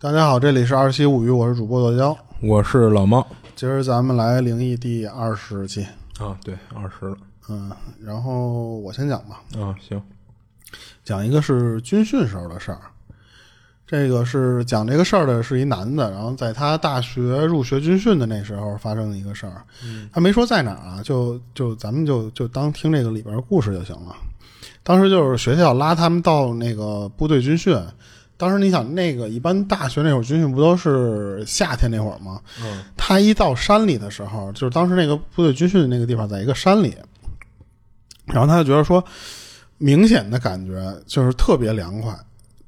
大家好，这里是二七物语，我是主播剁椒，我是老猫。今儿咱们来灵异第二十期，啊，对，二十了。嗯，然后我先讲吧，啊，行，讲一个是军训时候的事儿。这个是讲这个事儿的是一男的，然后在他大学入学军训的那时候发生的一个事儿。他没说在哪儿啊，就就咱们就就当听这个里边的故事就行了。当时就是学校拉他们到那个部队军训，当时你想那个一般大学那会儿军训不都是夏天那会儿吗？嗯，他一到山里的时候，就是当时那个部队军训的那个地方在一个山里，然后他就觉得说，明显的感觉就是特别凉快。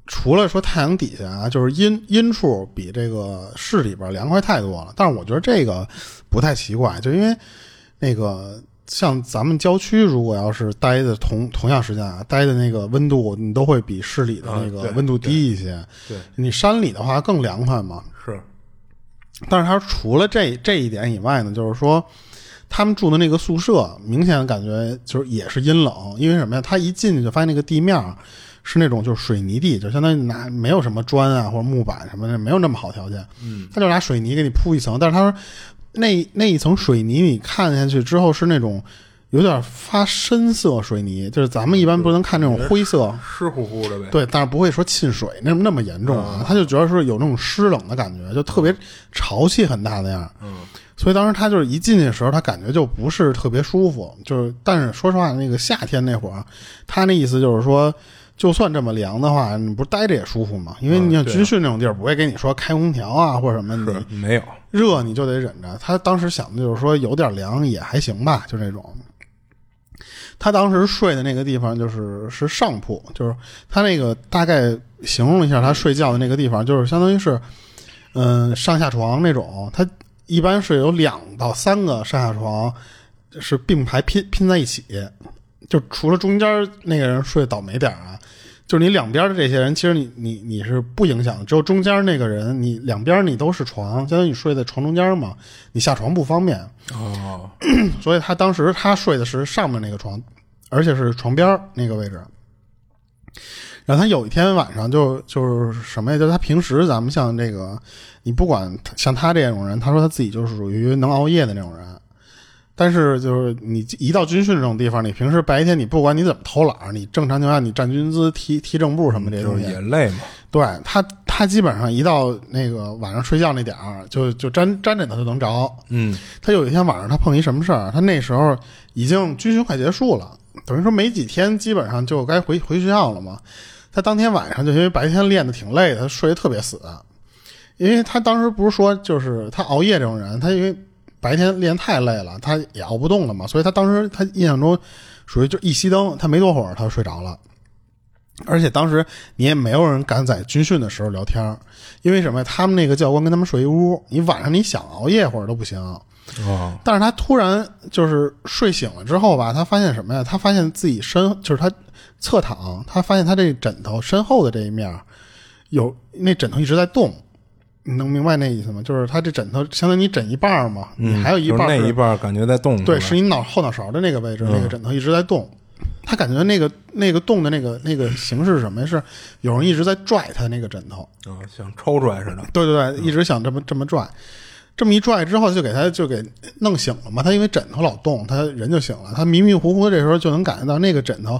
除了说太阳底下啊，就是阴阴处比这个市里边凉快太多了。但是我觉得这个不太奇怪，就因为那个像咱们郊区，如果要是待的同同样时间啊，待的那个温度，你都会比市里的那个温度低一些。对，你山里的话更凉快嘛。是，但是他除了这这一点以外呢，就是说他们住的那个宿舍，明显感觉就是也是阴冷，因为什么呀？他一进去就发现那个地面是那种就是水泥地，就相当于拿没有什么砖啊或者木板什么的，没有那么好条件。嗯，他就拿水泥给你铺一层，但是他说那那一层水泥你看下去之后是那种有点发深色水泥，就是咱们一般不能看那种灰色。湿乎乎的呗，对，但是不会说沁水那么那么严重啊，他就觉得是有那种湿冷的感觉，就特别潮气很大那样。嗯，所以当时他就是一进去的时候，他感觉就不是特别舒服。就是，但是说实话，那个夏天那会儿，他那意思就是说，就算这么凉的话，你不是待着也舒服吗？因为你像军训那种地儿，不会给你说开空调啊 或者什么，你是没有，热你就得忍着。他当时想的就是说，有点凉也还行吧，就这种。他当时睡的那个地方就是是上铺，就是他那个大概形容了一下他睡觉的那个地方，就是相当于是，嗯、上下床那种。他一般是有两到三个上下床是并排拼拼在一起，就除了中间那个人睡倒霉点儿啊，就是你两边的这些人，其实你你你是不影响的，只有中间那个人，你两边你都是床，相当于你睡在床中间嘛，你下床不方便。哦，所以他当时他睡的是上面那个床，而且是床边儿那个位置。然后他有一天晚上就就是什么呀？就是他平时咱们像这个，你不管像他这种人，他说他自己就是属于能熬夜的那种人。但是就是你一到军训这种地方，你平时白天你不管你怎么偷懒，你正常情况下你站军姿、踢踢正步什么这些就是东西，也累嘛，对他，他基本上一到那个晚上睡觉那点儿，就就沾沾枕头就能着。嗯，他有一天晚上他碰一什么事儿？他那时候已经军训快结束了，等于说没几天，基本上就该回回学校了嘛。他当天晚上就因为白天练的挺累的，他睡得特别死。因为他当时不是说就是他熬夜这种人，他因为白天练太累了，他也熬不动了嘛，所以他当时他印象中属于就一熄灯，他没多会儿他就睡着了。而且当时你也没有人敢在军训的时候聊天儿，因为什么呀？他们那个教官跟他们睡一屋，你晚上你想熬夜会儿都不行。哦，但是他突然就是睡醒了之后吧，他发现什么呀？他发现自己身就是他侧躺，他发现他这枕头身后的这一面儿有那枕头一直在动，你能明白那意思吗？就是他这枕头相当于你枕一半儿嘛，你嗯，还有一半儿就是那一半儿感觉在动，对，是是你脑后脑勺的那个位置，那个枕头一直在动。他感觉那个那个动的那个那个形式是什么呀？是有人一直在拽他那个枕头。吧啊，像抽出来似的，对对对，一直想这么这么拽，这么一拽之后就给他就给弄醒了嘛。他因为枕头老动，他人就醒了。他迷迷糊糊这时候就能感觉到那个枕头，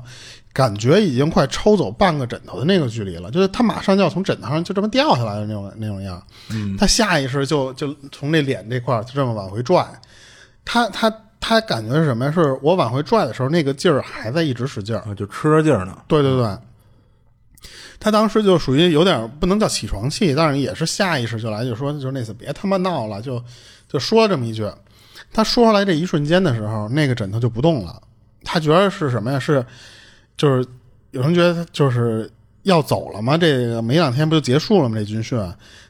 感觉已经快抽走半个枕头的那个距离了，就是他马上就要从枕头上就这么掉下来的那种那种样。嗯，他下意识就就从那脸这块儿就这么往回拽，他他他感觉是什么呀？是我往回拽的时候，那个劲儿还在一直使劲儿。啊，就吃着劲儿呢，对对对，他当时就属于有点不能叫起床气，但是也是下意识就来就说，就是那次别他妈闹了，就就说这么一句。他说出来这一瞬间的时候，那个枕头就不动了。他觉得是什么呀？是就是有人觉得就是要走了嘛？这个没两天不就结束了吗？这军训，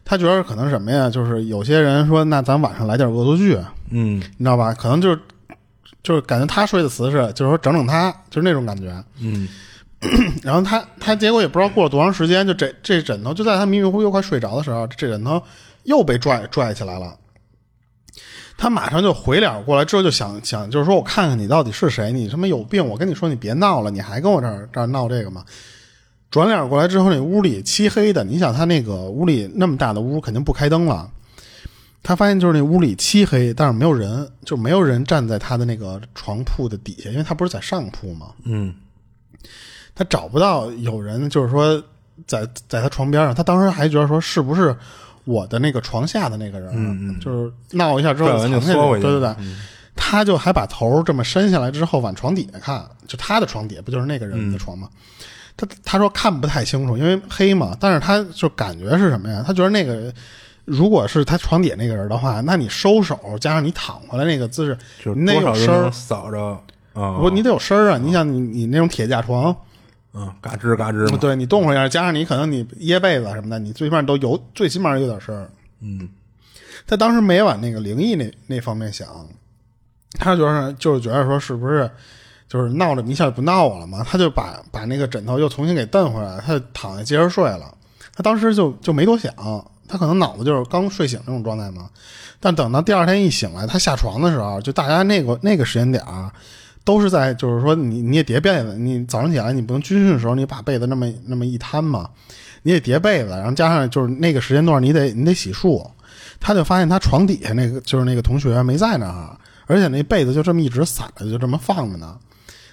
他觉得可能什么呀？就是有些人说，那咱晚上来点恶作剧，嗯，你知道吧？可能就是就是感觉他睡的词是，就是说整整他，就是那种感觉。嗯，然后他他结果也不知道过了多长时间，就这这枕头就在他迷迷糊糊又快睡着的时候，这枕头又被拽拽起来了。他马上就回脸过来之后就想想，就是说我看看你到底是谁，你他妈有病！我跟你说你别闹了，你还跟我这儿这儿闹这个吗？转脸过来之后，那屋里漆黑的。你想，他那个屋里那么大的屋，肯定不开灯了。他发现就是那屋里漆黑，但是没有人，就没有人站在他的那个床铺的底下，因为他不是在上铺嘛。嗯他找不到有人，就是说在在他床边上。他当时还觉得说，是不是我的那个床下的那个人？嗯嗯就是闹一下之后对对对。嗯他就还把头这么伸下来之后往床底下看，就他的床底下不就是那个人的床吗？他他说看不太清楚，因为黑嘛。但是他就感觉是什么呀？他觉得那个人如果是他床底下那个人的话，那你收手加上你躺回来那个姿势，就是你得有声儿，扫着啊，不，你得有声儿啊！你想你你那种铁架床，嗯，嘎吱嘎吱嘛，对你动会儿一下，加上你可能你掖被子什么的，你最起码都有，最起码有点声儿。嗯他当时没往那个灵异那那方面想，他就是就是觉得说是不是就是闹着你一下不闹我了嘛？他就把把那个枕头又重新给蹬回来，他就躺下接着睡了。他当时就就没多想，他可能脑子就是刚睡醒那种状态嘛。但等到第二天一醒来，他下床的时候，就大家那个那个时间点儿，都是在就是说你你也叠被子，你早上起来你不能军训的时候你把被子那么那么一摊嘛，你得叠被子，然后加上就是那个时间段你得你得洗漱。他就发现他床底下那个就是那个同学没在那儿，而且那被子就这么一直散着，就这么放着呢。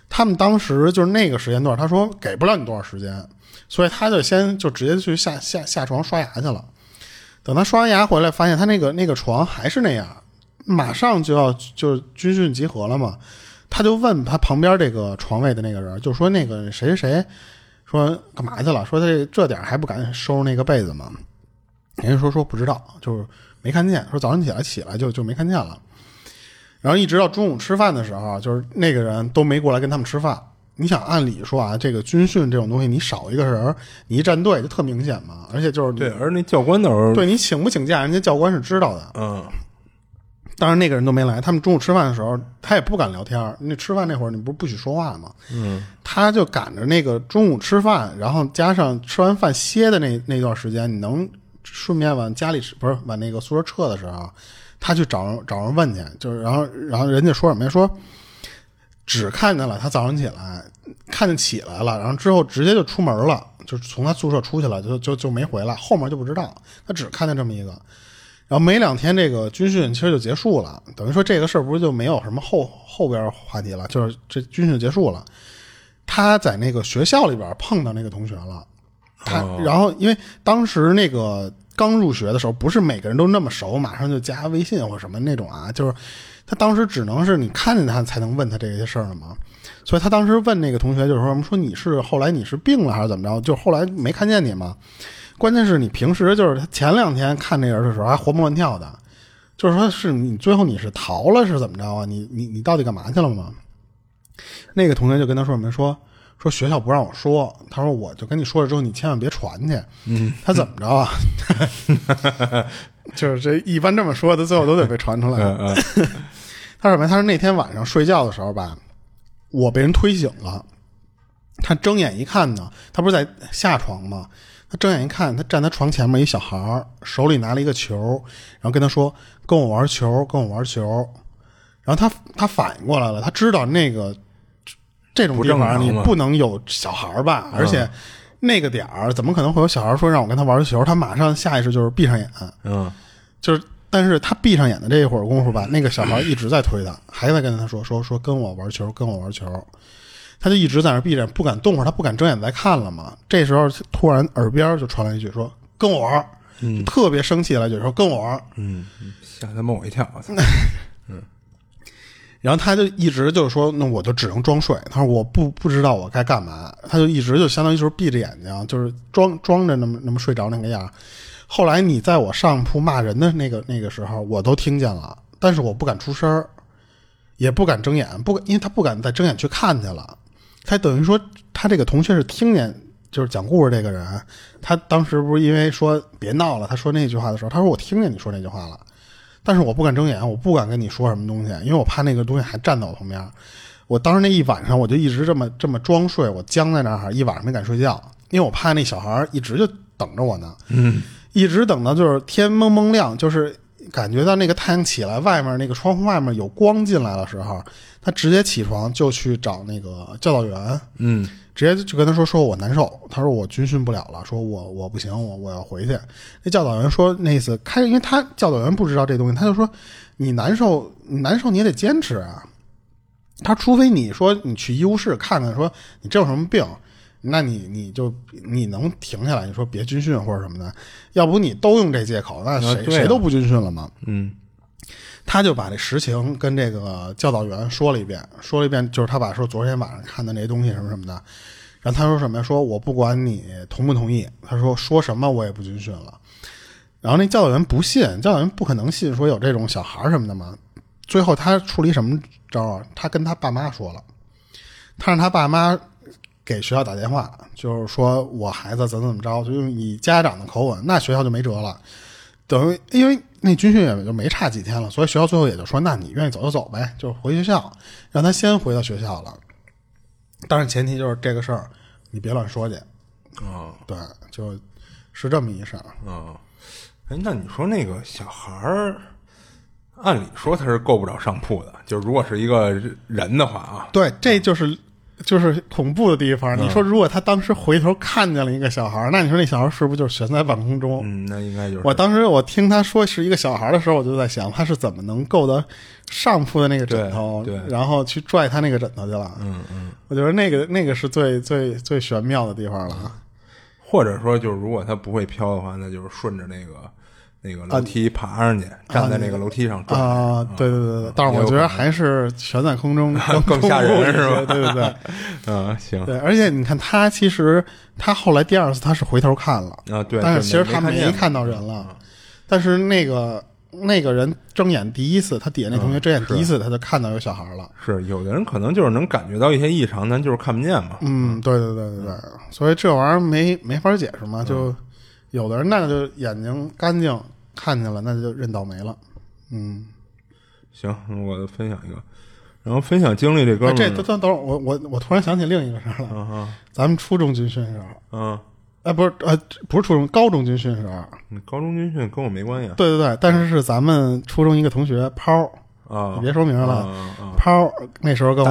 他们当时就是那个时间段，他说给不了你多少时间，所以他就先就直接去下下下床刷牙去了。等他刷完牙回来，发现他那个那个床还是那样，马上就要就军训集合了嘛。他就问他旁边这个床位的那个人，就说那个谁谁谁说干嘛去了？说他这这点儿还不赶紧收拾那个被子吗？人家说说不知道，就是没看见。说早上起来起来就就没看见了。然后一直到中午吃饭的时候，就是那个人都没过来跟他们吃饭。你想，按理说啊，这个军训这种东西，你少一个人，你一站队就特明显嘛。而且就是对，而那教官那时候，对你请不请假，人家教官是知道的。嗯当然那个人都没来，他们中午吃饭的时候，他也不敢聊天。那吃饭那会儿，你不是不许说话吗？嗯他就赶着那个中午吃饭，然后加上吃完饭歇的那那段时间，你能顺便往家里不是往那个宿舍撤的时候，他去找人找人问去，就是然后然后人家说什么呀？说只看见了他早上起来看见起来了，然后之后直接就出门了，就是从他宿舍出去了，就就就没回来，后面就不知道，他只看见这么一个。然后没两天，这个军训其实就结束了，等于说这个事儿不是就没有什么后后边话题了，就是这军训结束了。他在那个学校里边碰到那个同学了，他、哦然后因为当时那个刚入学的时候，不是每个人都那么熟，马上就加微信或什么那种啊，就是他当时只能是你看见他才能问他这些事儿了嘛。所以他当时问那个同学，就是说说你是后来你是病了还是怎么着？就后来没看见你嘛。关键是你平时就是他前两天看这人的时候还活蹦乱跳的，就是说是你最后你是逃了是怎么着啊？你你你到底干嘛去了吗？那个同学就跟他说什么说说学校不让我说，他说我就跟你说了之后你千万别传去。嗯，他怎么着啊？就是这一般这么说的，最后都得被传出来。他说什么？他说那天晚上睡觉的时候吧，我被人推醒了。他睁眼一看呢，他不是在下床吗？他睁眼一看，他站他床前面一小孩儿，手里拿了一个球，然后跟他说：“跟我玩球，跟我玩球。”然后他他反应过来了，他知道那个这种地方你不能有小孩儿吧，而且那个点儿怎么可能会有小孩儿说让我跟他玩球？他马上下意识就是闭上眼，嗯就是，但是他闭上眼的这一会儿功夫吧，那个小孩一直在推他，还在跟他说说说跟我玩球，跟我玩球，他就一直在那儿闭着不敢动会儿，他不敢睁眼再看了嘛。这时候突然耳边就传来一句说跟我玩，嗯特别生气了，就说跟我玩。嗯，吓他妈我一跳，我操 然后他就一直就是说，那我就只能装睡。他说我不不知道我该干嘛，他就一直就相当于就是闭着眼睛，就是装装着那么那么睡着那个样。后来你在我上铺骂人的那个那个时候，我都听见了，但是我不敢出声儿，也不敢睁眼，不敢，因为他不敢再睁眼去看去了。他等于说，他这个同学是听见，就是讲故事这个人，他当时不是因为说别闹了，他说那句话的时候，他说我听见你说那句话了。但是我不敢睁眼，我不敢跟你说什么东西，因为我怕那个东西还站在我旁边。我当时那一晚上，我就一直这么这么装睡，我僵在那儿，一晚上没敢睡觉，因为我怕那小孩一直就等着我呢，嗯一直等到就是天蒙蒙亮，就是感觉到那个太阳起来，外面那个窗户外面有光进来的时候，他直接起床就去找那个教导员，嗯直接就跟他说说我难受，他说我军训不了了，说我我不行，我我要回去。那教导员说那意思开，因为他教导员不知道这东西，他就说你难受，你难受你也得坚持啊。他除非你说你去医务室看看，说你这有什么病，那你你就你能停下来，你说别军训或者什么的，要不你都用这借口，那谁、啊谁都不军训了嘛。嗯他就把这实情跟这个教导员说了一遍，说了一遍，就是他把说昨天晚上看的那些东西什么什么的，然后他说什么呀？说我不管你同不同意，他说说什么我也不军训了。然后那教导员不信，教导员不可能信说有这种小孩什么的嘛。最后他处理什么招啊？他跟他爸妈说了，他让他爸妈给学校打电话，就是说我孩子怎么怎么着，就用以家长的口吻，那学校就没辙了。等于因为那军训也就没差几天了，所以学校最后也就说，那你愿意走就走呗，就回学校，让他先回到学校了。当然前提就是这个事儿你别乱说去，啊对，就是这么一事儿。啊，哎，那你说那个小孩儿，按理说他是够不着上铺的，就如果是一个人的话啊，对，这就是就是恐怖的地方。你说如果他当时回头看见了一个小孩儿，那你说那小孩儿是不是就是悬在半空中？嗯，那应该就是我当时我听他说是一个小孩的时候，我就在想他是怎么能够得上铺的那个枕头，对对然后去拽他那个枕头去了。嗯嗯，我觉得那个那个是最最最玄妙的地方了。或者说就是如果他不会飘的话，那就是顺着那个那个楼梯爬上去，站在那个楼梯上转。啊，对对对对，但是我觉得还是悬在空中 更更吓人是吧？对对对。嗯，行。对，而且你看他其实他后来第二次他是回头看了，啊，对，但是其实他没看到人了，但是那个那个人睁眼第一次，他底下那同学睁眼第一次，他就看到有小孩了。是有的人可能就是能感觉到一些异常，但就是看不见嘛。嗯，对对对对对，所以这玩意儿没没法解释嘛，就有的人那就眼睛干净看见了，那就认倒霉了。嗯，行，我分享一个，然后分享经历这哥们儿，哎这等等等会儿，我我我突然想起另一个事儿了。嗯啊。咱们初中军训的时候，嗯，哎，不是呃，不是初中，高中军训的时候，高中军训跟我没关系啊。对对对，但是是咱们初中一个同学抛，啊，你别说名了，抛那时候跟我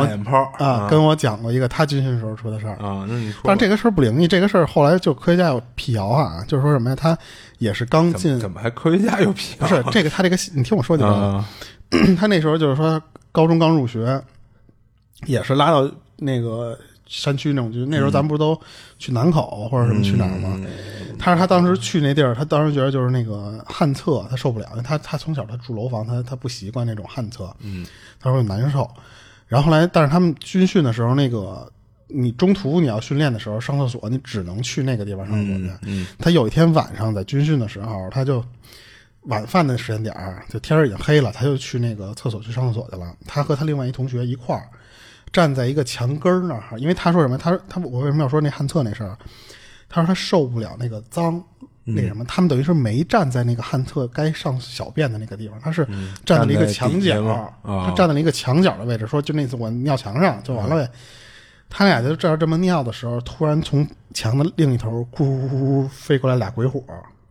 啊跟我讲过一个他军训时候出的事儿。啊，那你说，但这个事儿不灵异，这个事儿后来就科学家有辟谣啊，就是说什么呀？他也是刚进怎么，还科学家有皮？不是这个他这个，你听我说就完了。啊 他那时候就是说高中刚入学，也是拉到那个山区那种就，那时候咱们不是都去南口或者什么去哪儿吗？嗯他说他当时去那地儿，他当时觉得就是那个旱厕，他受不了，因为他他从小他住楼房，他他不习惯那种旱厕，嗯，他说难受。然后后来，但是他们军训的时候，那个你中途你要训练的时候上厕所，你只能去那个地方上厕所去。嗯他有一天晚上在军训的时候，他就晚饭的时间点儿，就天儿已经黑了，他就去那个厕所去上厕所去了。他和他另外一同学一块儿站在一个墙根儿那儿，因为他说什么？他说他我为什么要说那旱厕那事儿？他说他受不了那个脏。那什么，他们等于是没站在那个旱厕该上小便的那个地方，他是站在了一个墙角，他站在了一个墙角的位置，说就那次我尿墙上就完了呗。他俩就这样这么尿的时候，突然从墙的另一头咕咕咕咕飞过来俩鬼火，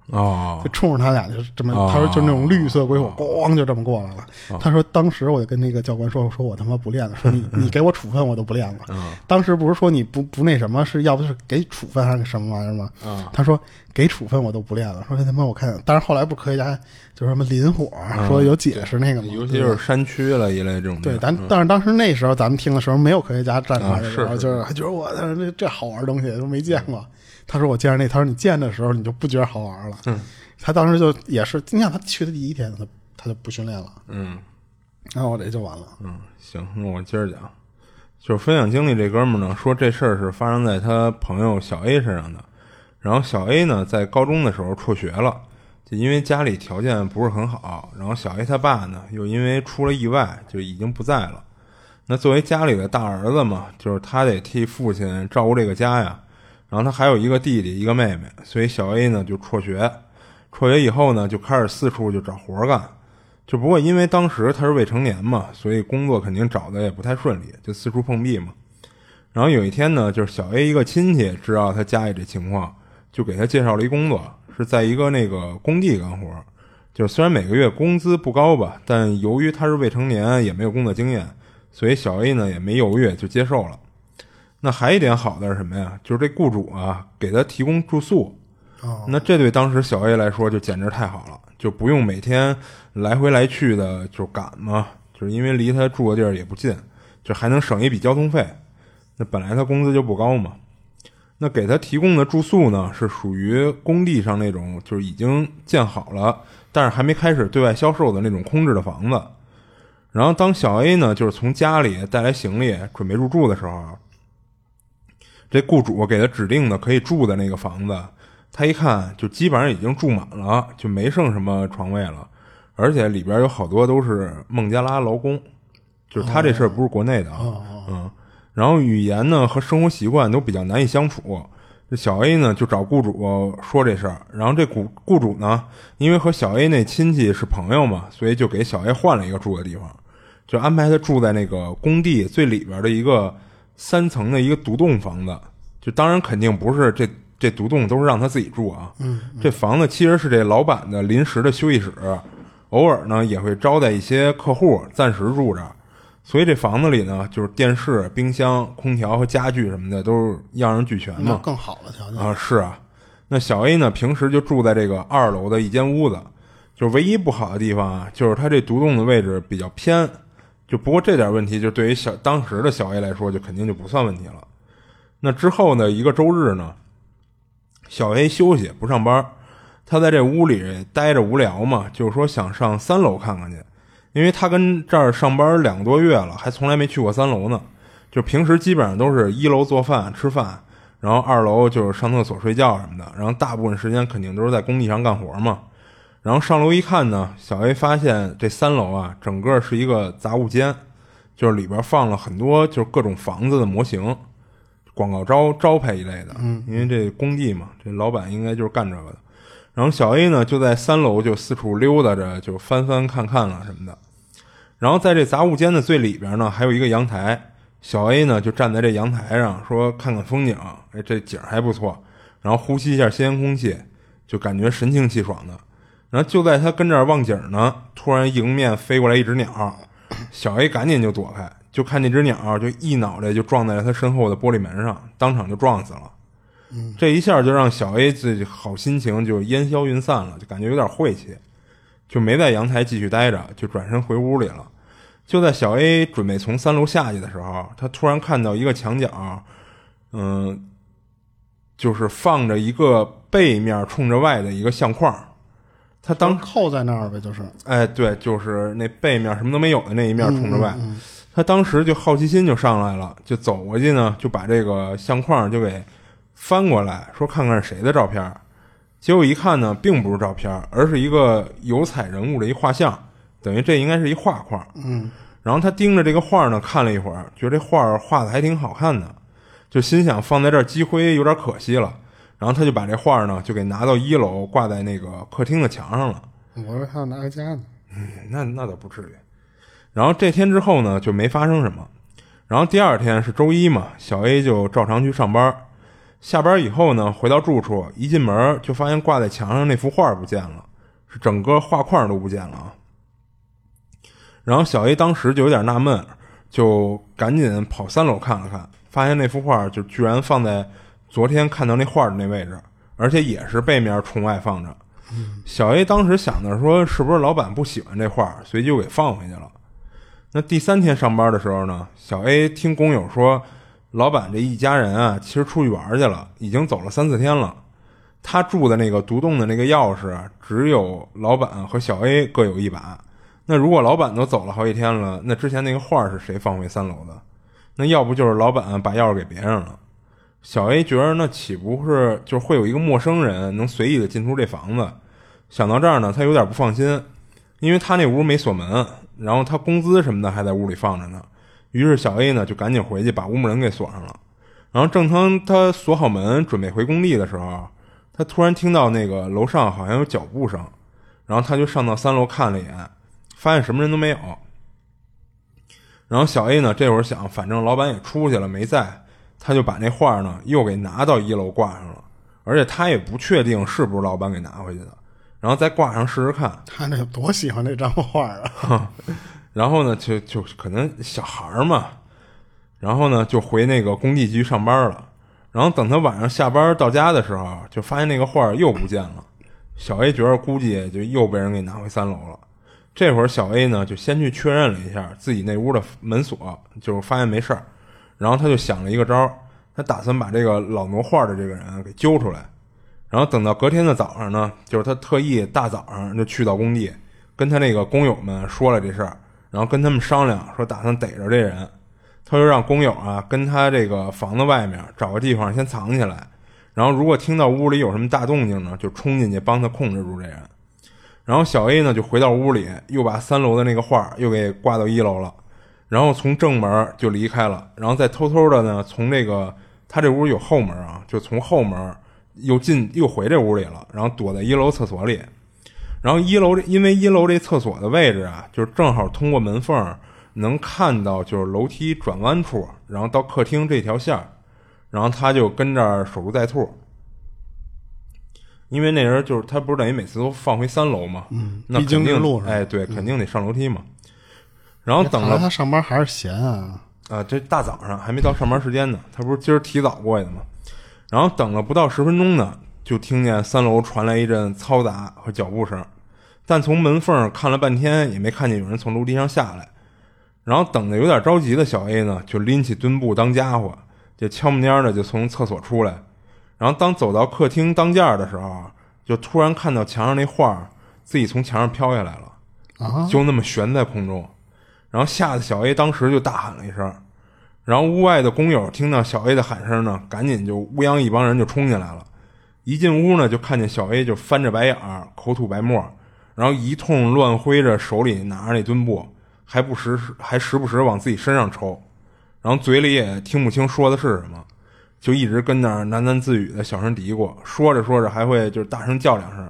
哦。就冲着他俩就是这么，哦。他说就那种绿色鬼火，咣就这么过来了。他说当时我就跟那个教官说，我说我他妈不练了，说你 你给我处分我都不练了。当时不是说你不不那什么，是要不是给处分还是什么玩意儿吗？他说给处分我都不练了，说他妈我看，但是后来不是科学家就是什么林火，说有解释那个嘛，尤其就是山区了一类这种对，儿。咱但是当时那时候咱们听的时候，没有科学家站出来的时候，就是还觉得我操这这好玩的东西都没见过。他说我见着那，他说你见的时候你就不觉得好玩了。嗯，他当时就也是，你想他去的第一天，他他就不训练了，嗯然后我这就完了。嗯，行，那我接着讲，就是分享经历这哥们儿呢，说这事儿是发生在他朋友小 A 身上的。然后小 A 呢，在高中的时候辍学了，就因为家里条件不是很好。然后小 A 他爸呢，又因为出了意外，就已经不在了。那作为家里的大儿子嘛，就是他得替父亲照顾这个家呀。然后他还有一个弟弟，一个妹妹，所以小 A 呢就辍学。辍学以后呢，就开始四处就找活干。就不过因为当时他是未成年嘛，所以工作肯定找的也不太顺利，就四处碰壁嘛。然后有一天呢，就是小 A 一个亲戚知道他家里这情况，就给他介绍了一工作，是在一个那个工地干活。就是虽然每个月工资不高吧，但由于他是未成年，也没有工作经验，所以小 A 呢也没犹豫就接受了。那还一点好的是什么呀？就是这雇主啊给他提供住宿。哦，那这对当时小 A 来说就简直太好了，就不用每天来回来去的就赶嘛，就是因为离他住的地儿也不近，就还能省一笔交通费。那本来他工资就不高嘛。那给他提供的住宿呢，是属于工地上那种就是已经建好了，但是还没开始对外销售的那种空置的房子。然后当小 A 呢，就是从家里带来行李准备入住的时候，这雇主给他指定的可以住的那个房子，他一看就基本上已经住满了，就没剩什么床位了，而且里边有好多都是孟加拉劳工，就是他这事儿不是国内的啊，嗯。然后语言呢和生活习惯都比较难以相处，这小 A 呢就找雇主说这事儿，然后这雇雇主呢，因为和小 A 那亲戚是朋友嘛，所以就给小 A 换了一个住的地方，就安排他住在那个工地最里边的一个三层的一个独栋房子，就当然肯定不是这这独栋都是让他自己住啊，嗯，这房子其实是这老板的临时的休息室，偶尔呢也会招待一些客户暂时住着。所以这房子里呢，就是电视、冰箱、空调和家具什么的都是样样俱全嘛。更好的条件啊，是啊。那小 A 呢，平时就住在这个二楼的一间屋子，就唯一不好的地方啊，就是他这独栋的位置比较偏。就不过这点问题，就对于小当时的小 A 来说，就肯定就不算问题了。那之后呢，一个周日呢，小 A 休息不上班，他在这屋里待着无聊嘛，就是说想上三楼看看去。因为他跟这儿上班两个多月了，还从来没去过三楼呢。就平时基本上都是一楼做饭吃饭，然后二楼就是上厕所睡觉什么的。然后大部分时间肯定都是在工地上干活嘛。然后上楼一看呢，小 A 发现这三楼啊，整个是一个杂物间，就是里边放了很多就是各种房子的模型、广告招招牌一类的。嗯，因为这工地嘛，这老板应该就是干这个的。然后小 A 呢就在三楼就四处溜达着，就翻翻看看了什么的。然后在这杂物间的最里边呢，还有一个阳台。小 A 呢就站在这阳台上，说看看风景，哎，这景还不错。然后呼吸一下新鲜空气，就感觉神清气爽的。然后就在他跟这儿望景呢，突然迎面飞过来一只鸟，小 A 赶紧就躲开，就看那只鸟就一脑袋就撞在了他身后的玻璃门上，当场就撞死了。这一下就让小 A 自己好心情就烟消云散了，就感觉有点晦气。就没在阳台继续待着，就转身回屋里了。就在小 A 准备从三楼下去的时候，他突然看到一个墙角，嗯，就是放着一个背面冲着外的一个相框。他当扣在那儿呗，就是哎，对，就是那背面什么都没有的那一面冲着外。他当时就好奇心就上来了，就走过去呢，就把这个相框就给翻过来，说看看是谁的照片。结果一看呢，并不是照片，而是一个有彩人物的一画像，等于这应该是一画框。嗯，然后他盯着这个画呢看了一会儿，觉得这画画的还挺好看的，就心想放在这儿积灰有点可惜了。然后他就把这画呢就给拿到一楼挂在那个客厅的墙上了。我说他要拿回家呢。嗯，那那倒不至于。然后这天之后呢就没发生什么。然后第二天是周一嘛，小 A 就照常去上班。下班以后呢，回到住处，一进门就发现挂在墙上那幅画不见了，是整个画框都不见了啊。然后小 A 当时就有点纳闷，就赶紧跑三楼看了看，发现那幅画就居然放在昨天看到那画的那位置，而且也是背面冲外放着。小 A 当时想的说，是不是老板不喜欢这画，随即就给放回去了。那第三天上班的时候呢，小 A 听工友说。老板这一家人啊，其实出去玩去了，已经走了三四天了。他住的那个独栋的那个钥匙，只有老板和小 A 各有一把。那如果老板都走了好几天了，那之前那个画是谁放回三楼的？那要不就是老板把钥匙给别人了。小 A 觉得那岂不是就会有一个陌生人能随意的进出这房子？想到这儿呢，他有点不放心，因为他那屋没锁门，然后他工资什么的还在屋里放着呢。于是小 A 呢就赶紧回去把屋门给锁上了，然后正当他锁好门准备回工地的时候，他突然听到那个楼上好像有脚步声，然后他就上到三楼看了一眼，发现什么人都没有。然后小 A 呢这会儿想，反正老板也出去了没在，他就把那画呢又给拿到一楼挂上了，而且他也不确定是不是老板给拿回去的，然后再挂上试试看。他那多喜欢那张画啊！然后呢，就就可能小孩儿嘛，然后呢就回那个工地局上班了。然后等他晚上下班到家的时候，就发现那个画又不见了。小 A 觉得估计就又被人给拿回三楼了。这会儿小 A 呢就先去确认了一下自己那屋的门锁，就是发现没事儿。然后他就想了一个招儿，他打算把这个老挪画的这个人给揪出来。然后等到隔天的早上呢，就是他特意大早上就去到工地，跟他那个工友们说了这事儿，然后跟他们商量说打算逮着这人。他就让工友啊跟他这个房子外面找个地方先藏起来，然后如果听到屋里有什么大动静呢，就冲进去帮他控制住这人。然后小 A 呢就回到屋里，又把三楼的那个画又给挂到一楼了，然后从正门就离开了，然后再偷偷的呢从这个他这屋有后门啊，就从后门又进又回这屋里了，然后躲在一楼厕所里。然后一楼因为一楼这厕所的位置啊，就是正好通过门缝。能看到就是楼梯转弯处，然后到客厅这条线然后他就跟这儿守株待兔。因为那人就是他，不是等于每次都放回三楼嘛？嗯，那肯定路哎，对，肯定得上楼梯嘛。然后等了他上班还是闲啊？啊，这大早上还没到上班时间呢，他不是今儿提早过去的吗？然后等了不到十分钟呢，就听见三楼传来一阵嘈杂和脚步声，但从门缝看了半天也没看见有人从楼梯上下来。然后等的有点着急的小 A 呢，就拎起墩布当家伙，就悄不蔫的就从厕所出来。然后当走到客厅当间的时候，就突然看到墙上那画自己从墙上飘下来了，啊就那么悬在空中。然后吓得小 A 当时就大喊了一声。然后屋外的工友听到小 A 的喊声呢，赶紧就乌泱一帮人就冲进来了。一进屋呢，就看见小 A 就翻着白眼儿，口吐白沫，然后一通乱挥着手里拿着那墩布。还不时还时不时往自己身上抽，然后嘴里也听不清说的是什么，就一直跟那儿喃喃自语的小声嘀咕，说着说着还会就是大声叫两声。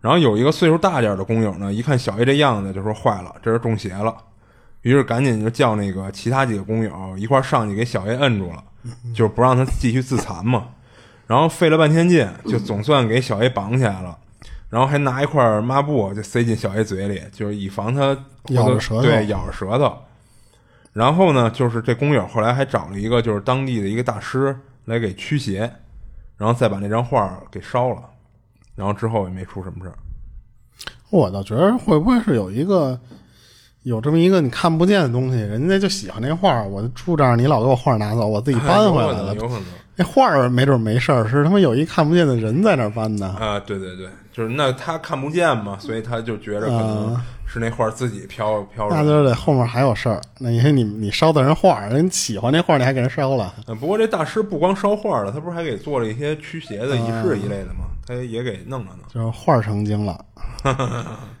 然后有一个岁数大点的工友呢，一看小 A 这样子，就说坏了，这是中邪了，于是赶紧就叫那个其他几个工友一块上去给小 A 摁住了，就是不让他继续自残嘛。然后费了半天劲，就总算给小 A 绑起来了。然后还拿一块抹布就塞进小 A 嘴里，就是以防他咬着舌头。对，咬着舌头。然后呢，就是这工友后来还找了一个就是当地的一个大师来给驱邪，然后再把那张画给烧了。然后之后也没出什么事儿。我倒觉得会不会是有一个有这么一个你看不见的东西，人家就喜欢那画，我住这儿，你老给我画拿走，我自己搬回来了。有可能。那画儿没准没事儿，是他妈有一看不见的人在那儿搬的啊！对对对，就是那他看不见嘛，所以他就觉着可能是那画自己飘飘。那就得后面还有事儿。那你说你你烧的人画，人喜欢那画，你还给人烧了？不过这大师不光烧画了，他不是还给做了一些驱邪的仪式一类的吗？他也给弄了呢。就是画成精了。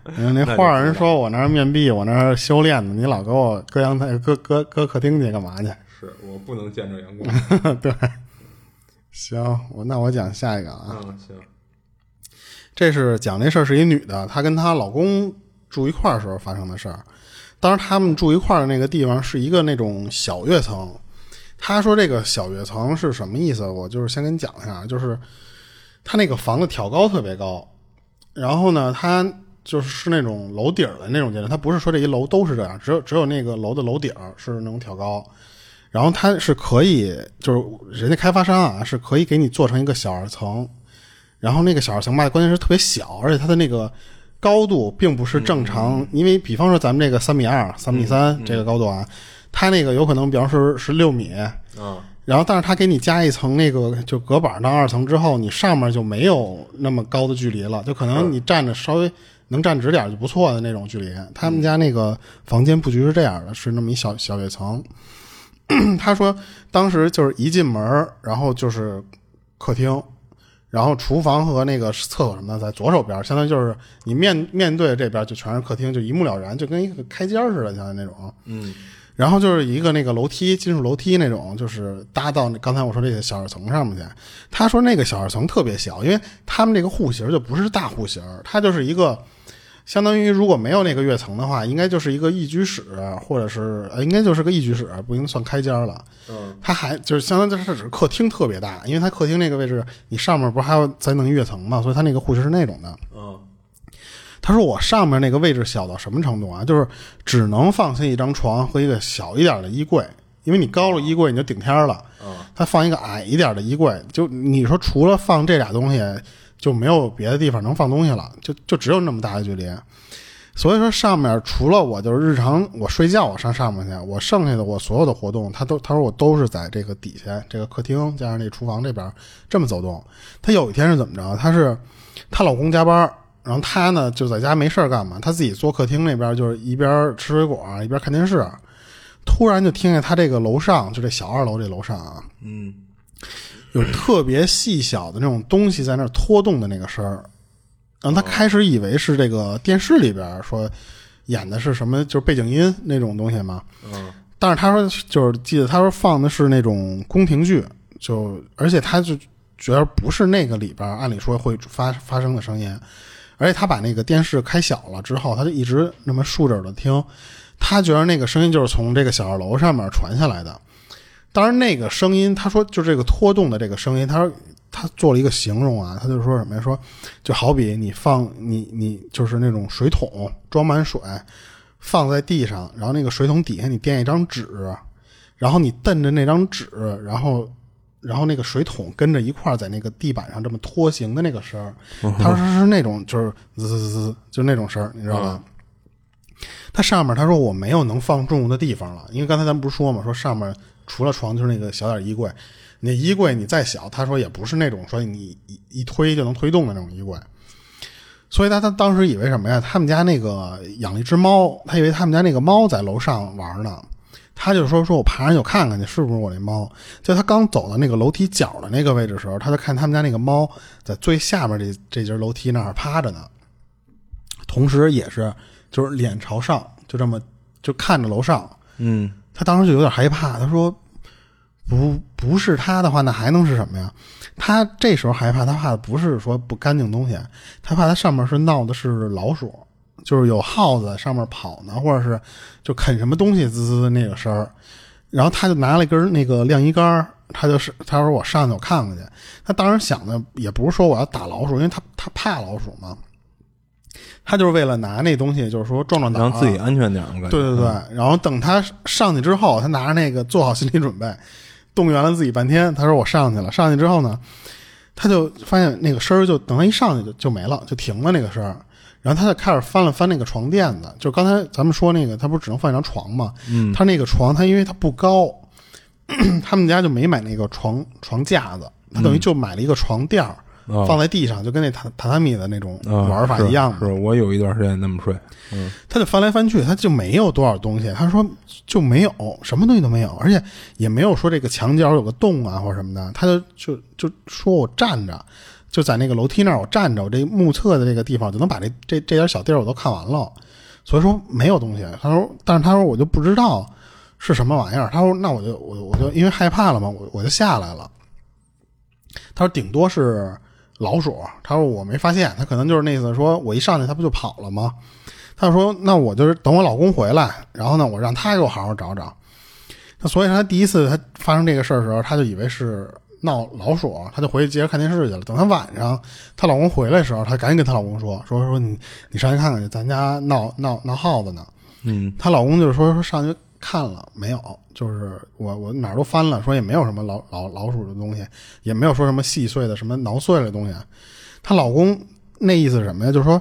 那画人说我那面壁，我那修炼呢，你老给我搁阳台、搁搁搁客厅去干嘛去？是我不能见着阳光。对。行，我那我讲下一个啊。嗯，行。这是讲这事儿是一女的，她跟她老公住一块儿时候发生的事儿。当时他们住一块儿的那个地方是一个那种小跃层。她说这个小跃层是什么意思？我就是先跟你讲一下，就是她那个房子挑高特别高，然后呢，它就是是那种楼顶的那种建筑，它不是说这一楼都是这样，只有只有那个楼的楼顶是那种挑高。然后它是可以，就是人家开发商啊，是可以给你做成一个小二层，然后那个小二层吧，关键是特别小，而且它的那个高度并不是正常，因为比方说咱们这个三米二、三米三这个高度啊，它那个有可能比方说是六米，嗯，然后但是它给你加一层那个就隔板当二层之后，你上面就没有那么高的距离了，就可能你站着稍微能站直点就不错的那种距离。他们家那个房间布局是这样的，是那么一小小跃层。他说，当时就是一进门，然后就是客厅，然后厨房和那个厕所什么的在左手边，相当于就是你面面对这边就全是客厅，就一目了然，就跟一个开间似的，像那种。嗯。然后就是一个那个楼梯，金属楼梯那种，就是搭到刚才我说这个小二层上面去。他说那个小二层特别小，因为他们这个户型就不是大户型，它就是一个。相当于如果没有那个跃层的话，应该就是一个一居室，或者是呃，应该就是个一居室，不应该算开间了。嗯，它还就是相当于它是客厅特别大，因为它客厅那个位置，你上面不是还要再弄跃层嘛，所以它那个户型是那种的。嗯，他说我上面那个位置小到什么程度啊？就是只能放下一张床和一个小一点的衣柜，因为你高了衣柜你就顶天儿了，他放一个矮一点的衣柜，就你说除了放这俩东西，就没有别的地方能放东西了，就就只有那么大的距离。所以说上面除了我就是日常我睡觉我上上面去，我剩下的我所有的活动，他都他说我都是在这个底下这个客厅加上那厨房这边这么走动。他有一天是怎么着？他是她老公加班，然后他呢就在家没事儿干嘛，他自己坐客厅那边就是一边吃水果一边看电视，突然就听见他这个楼上就这小二楼这楼上啊，嗯，有特别细小的那种东西在那儿拖动的那个声儿。然后他开始以为是这个电视里边说演的是什么，就是背景音那种东西嘛。嗯，但是他说就是记得他说放的是那种宫廷剧，就而且他就觉得不是那个里边按理说会发发生的声音，而且他把那个电视开小了之后，他就一直那么竖着耳朵听，他觉得那个声音就是从这个小二楼上面传下来的。当然那个声音，他说就这个拖动的这个声音，他说。他做了一个形容啊，他就说什么呀？说就好比你放你你就是那种水桶装满水放在地上，然后那个水桶底下你垫一张纸，然后你蹬着那张纸，然后然后那个水桶跟着一块在那个地板上这么拖行的那个声儿。他说是那种就是滋滋滋，就那种声儿，你知道吧？他上面他说我没有能放重物的地方了，因为刚才咱们不是说嘛，说上面除了床就是那个小点衣柜。那衣柜你再小，他说也不是那种说你一一推就能推动的那种衣柜，所以他他当时以为什么呀？他们家那个养了一只猫，他以为他们家那个猫在楼上玩呢，他就说说我爬上去看看去，是不是我那猫？就他刚走到那个楼梯角的那个位置的时候，他就看他们家那个猫在最下面这这节楼梯那儿趴着呢，同时也是就是脸朝上，就这么就看着楼上。嗯，他当时就有点害怕，他说。不不是他的话，那还能是什么呀？他这时候害怕，他怕的不是说不干净东西，他怕他上面是闹的是老鼠，就是有耗子上面跑呢，或者是就啃什么东西滋滋那个声儿。然后他就拿了一根那个晾衣杆，他就是他说我上去我看看去。他当时想的也不是说我要打老鼠，因为他他怕老鼠嘛。他就是为了拿那东西，就是说壮壮胆，让自己安全点。对对对。然后等他上去之后，他拿着那个做好心理准备。动员了自己半天，他说我上去了。上去之后呢，他就发现那个声儿就等他一上去就就没了，就停了那个声儿。然后他就开始翻了翻那个床垫子，就刚才咱们说那个，他不是只能放一张床吗？嗯，他那个床，他因为他不高，他们家就没买那个床床架子，他等于就买了一个床垫儿。放在地上，就跟那榻榻榻米的那种玩法一样。是我有一段时间那么睡。嗯，他就翻来翻去，他就没有多少东西。他说就没有什么东西都没有，而且也没有说这个墙角有个洞啊或者什么的。他就就就说我站着，就在那个楼梯那儿，我站着，我这目测的这个地方就能把这这这点小地儿我都看完了。所以说没有东西。他说，但是他说我就不知道是什么玩意儿。他说那我就我我就因为害怕了嘛，我我就下来了。他说顶多是。老鼠，他说我没发现，他可能就是那意思，说我一上去他不就跑了吗？他说那我就是等我老公回来，然后呢，我让他给我好好找找。那所以说他第一次他发生这个事儿的时候，他就以为是闹老鼠，她就回去接着看电视去了。等她晚上她老公回来的时候，她赶紧跟她老公说说说你你上去看看去，咱家闹闹闹耗子呢。嗯，她老公就是说说上去。看了没有？就是我我哪儿都翻了，说也没有什么老老老鼠的东西，也没有说什么细碎的什么挠碎了的东西。她老公那意思是什么呀？就是说，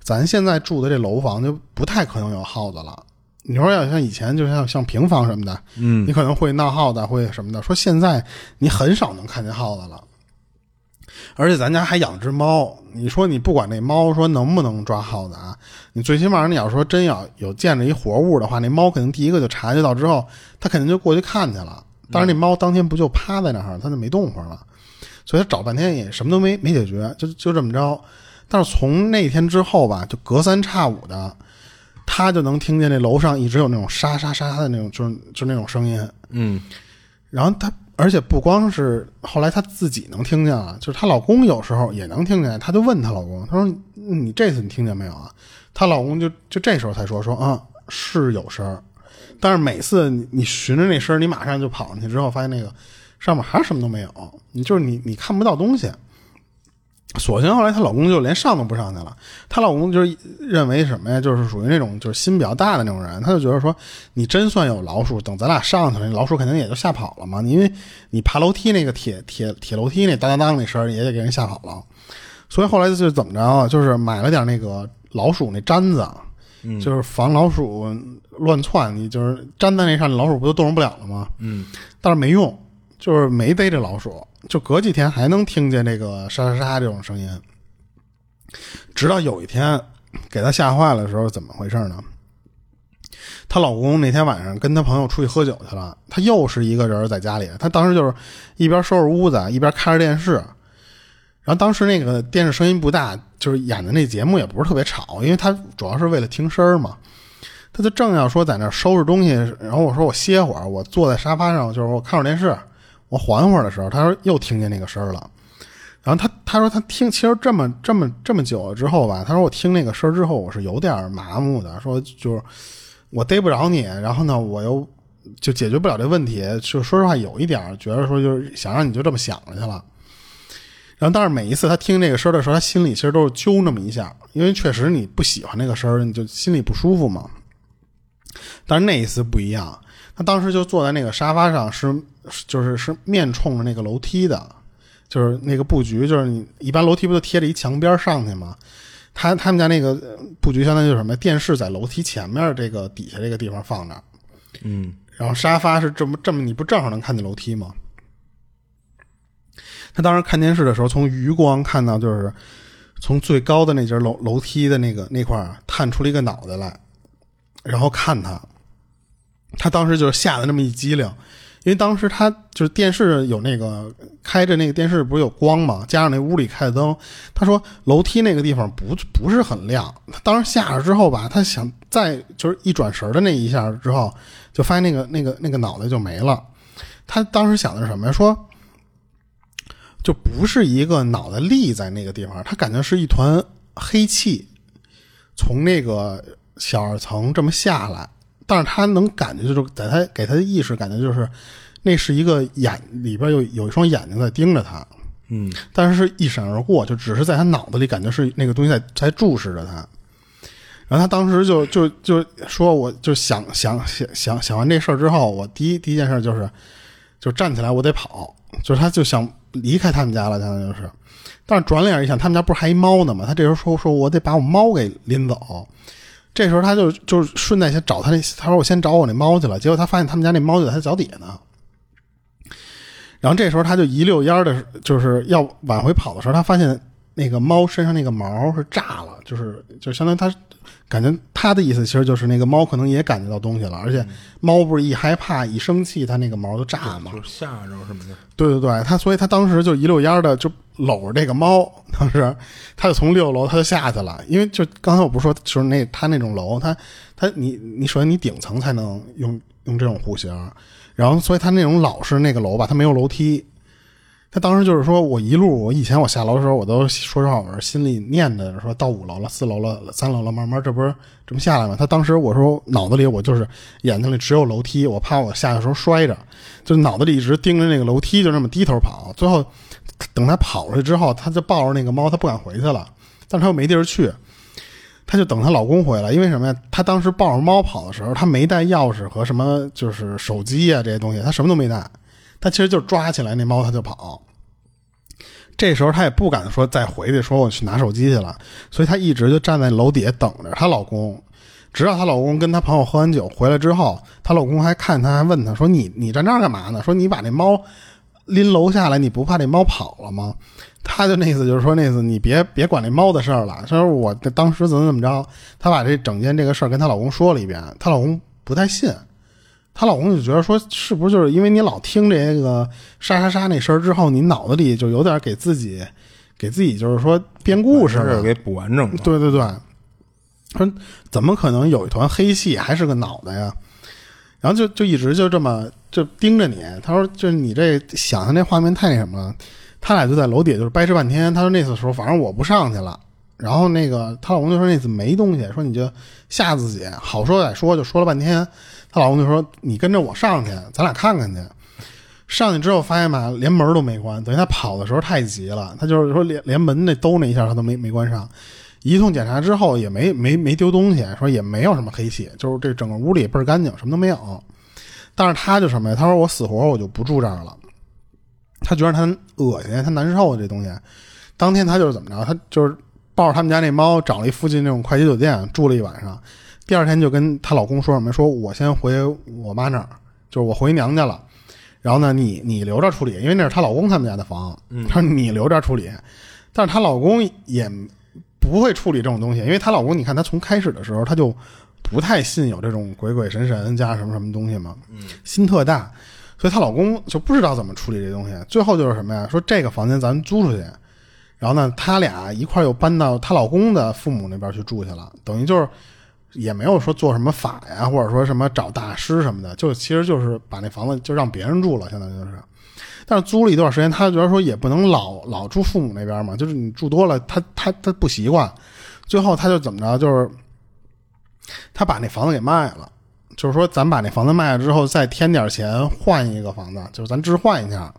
咱现在住的这楼房就不太可能有耗子了。你说要像以前，就像像平房什么的，嗯，你可能会闹耗子，会什么的。说现在你很少能看见耗子了。而且咱家还养只猫，你说你不管那猫说能不能抓耗子啊？你最起码你要说真要有见着一活物的话，那猫肯定第一个就察觉到之后，它肯定就过去看去了。但是那猫当天不就趴在那儿，它就没动静了，所以它找半天也什么都没没解决，就就这么着。但是从那天之后吧，就隔三差五的，他就能听见那楼上一直有那种沙沙沙的那种，就是就那种声音。嗯，然后他。而且不光是后来她自己能听见了，就是她老公有时候也能听见。她就问她老公：“她说你这次你听见没有啊？”她老公就就这时候才说：“说啊是有声儿，但是每次你你循着那声儿，你马上就跑上去之后，发现那个上面还是什么都没有，你就是你你看不到东西。”索性后来她老公就连上都不上去了。她老公就是认为什么呀？就是属于那种就是心比较大的那种人，他就觉得说，你真算有老鼠，等咱俩上去了，老鼠肯定也就吓跑了嘛。因为你爬楼梯那个铁铁铁楼梯那当当当那声也得给人吓跑了。所以后来就是怎么着啊？就是买了点那个老鼠那毡子，就是防老鼠乱窜。你就是粘在那上，老鼠不就动不了了吗？嗯，但是没用，就是没逮着老鼠。就隔几天还能听见这个沙沙沙这种声音，直到有一天给她吓坏了的时候，怎么回事呢？她老公那天晚上跟她朋友出去喝酒去了，她又是一个人在家里。她当时就是一边收拾屋子，一边开着电视。然后当时那个电视声音不大，就是演的那节目也不是特别吵，因为她主要是为了听声嘛。她就正要说在那收拾东西，然后我说我歇会儿，我坐在沙发上，就是我看会儿电视。我缓会儿的时候，他说又听见那个声儿了。然后他他说他听，其实这么这么这么久了之后吧，他说我听那个声儿之后，我是有点麻木的。说就是我逮不着你，然后呢，我又就解决不了这问题。就说实话，有一点觉得说就是想让你就这么想着去了。然后但是每一次他听这个声儿的时候，他心里其实都是揪那么一下，因为确实你不喜欢那个声儿，你就心里不舒服嘛。但是那一次不一样，他当时就坐在那个沙发上是。就是是面冲着那个楼梯的，就是那个布局，就是你一般楼梯不都贴着一墙边上去吗？他他们家那个布局相当于就是什么？电视在楼梯前面这个底下这个地方放着，嗯，然后沙发是这么这么，你不正好能看见楼梯吗？他当时看电视的时候，从余光看到，就是从最高的那节楼楼梯的那个那块探出了一个脑袋来，然后看他，他当时就是吓得那么一激灵。因为当时他就是电视有那个开着那个电视不是有光嘛，加上那屋里开的灯，他说楼梯那个地方不不是很亮。他当时下了之后吧，他想再就是一转神的那一下之后，就发现那个那个那个脑袋就没了。他当时想的是什么呀？说就不是一个脑袋立在那个地方，他感觉是一团黑气从那个小二层这么下来。但是他能感觉，就是在他给他的意识感觉，就是那是一个眼里边有有一双眼睛在盯着他，嗯，但是是一闪而过，就只是在他脑子里感觉是那个东西在在注视着他。然后他当时就就就说，我就想想想想想完这事儿之后，我第一第一件事就是就站起来，我得跑，就是他就想离开他们家了，相当于是。但是转脸一想，他们家不是还一猫呢吗？他这时候说说我得把我猫给拎走。这时候他就就顺带先找他那，他说我先找我那猫去了。结果他发现他们家那猫就在他脚底下呢。然后这时候他就一溜烟的，就是要往回跑的时候，他发现那个猫身上那个毛是炸了，就是就相当于他感觉他的意思其实就是那个猫可能也感觉到东西了，而且猫不是一害怕一生气，它那个毛就炸嘛，就吓着什么的。对对对，他所以他当时就一溜烟的就。搂着这个猫，当时他就从六楼他就下去了，因为就刚才我不是说，就是那他那种楼，他他你你首先你顶层才能用用这种户型，然后所以他那种老式那个楼吧，他没有楼梯。他当时就是说我一路，我以前我下楼的时候，我都说实话，我心里念着说到五楼了，四楼了，三楼了，慢慢这不是这么下来吗？他当时我说脑子里我就是眼睛里只有楼梯，我怕我下的时候摔着，就脑子里一直盯着那个楼梯，就那么低头跑，最后。等他跑出去之后，他就抱着那个猫，他不敢回去了，但他又没地儿去，他就等她老公回来。因为什么呀？他当时抱着猫跑的时候，他没带钥匙和什么，就是手机啊这些东西，他什么都没带。他其实就抓起来那猫，他就跑。这时候她也不敢说再回去，说我去拿手机去了，所以她一直就站在楼底下等着她老公，直到她老公跟她朋友喝完酒回来之后，她老公还看她，还问她说：“你你站这儿干嘛呢？”说：“你把那猫。”拎楼下来，你不怕这猫跑了吗？她就那意思就是说，那意思你别别管那猫的事儿了。她说我当时怎么怎么着，她把这整件这个事儿跟她老公说了一遍，她老公不太信，她老公就觉得说，是不是就是因为你老听这个沙沙沙那声儿之后，你脑子里就有点给自己给自己就是说编故事了，给补完整了。对对对，说怎么可能有一团黑气还是个脑袋呀？然后就就一直就这么就盯着你。他说：“就是你这想象那画面太那什么了。”他俩就在楼底下就是掰扯半天。他说：“那次时候反正我不上去了。”然后那个她老公就说：“那次没东西，说你就吓自己。”好说歹说就说了半天。她老公就说：“你跟着我上去，咱俩看看去。”上去之后发现吧，连门都没关，等于他跑的时候太急了，他就是说连连门那兜那一下他都没没关上。一通检查之后也没没没丢东西，说也没有什么黑气，就是这整个屋里倍儿干净，什么都没有。但是他就什么呀？他说我死活我就不住这儿了，他觉得他恶心，他难受这东西。当天他就是怎么着？他就是抱着他们家那猫，找了一附近那种快捷酒店住了一晚上。第二天就跟她老公说什么？说我先回我妈那儿，就是我回娘家了。然后呢，你你留着处理，因为那是她老公他们家的房。她说你留着处理，但是她老公也。不会处理这种东西，因为她老公，你看她从开始的时候，他就不太信有这种鬼鬼神神加什么什么东西嘛，心特大，所以她老公就不知道怎么处理这东西。最后就是什么呀？说这个房间咱租出去，然后呢，他俩一块又搬到她老公的父母那边去住去了，等于就是也没有说做什么法呀，或者说什么找大师什么的，就其实就是把那房子就让别人住了，相当于就是。但是租了一段时间，他觉得说也不能老老住父母那边嘛，就是你住多了，他他他不习惯。最后他就怎么着，就是他把那房子给卖了，就是说咱把那房子卖了之后，再添点钱换一个房子，就是咱置换一下。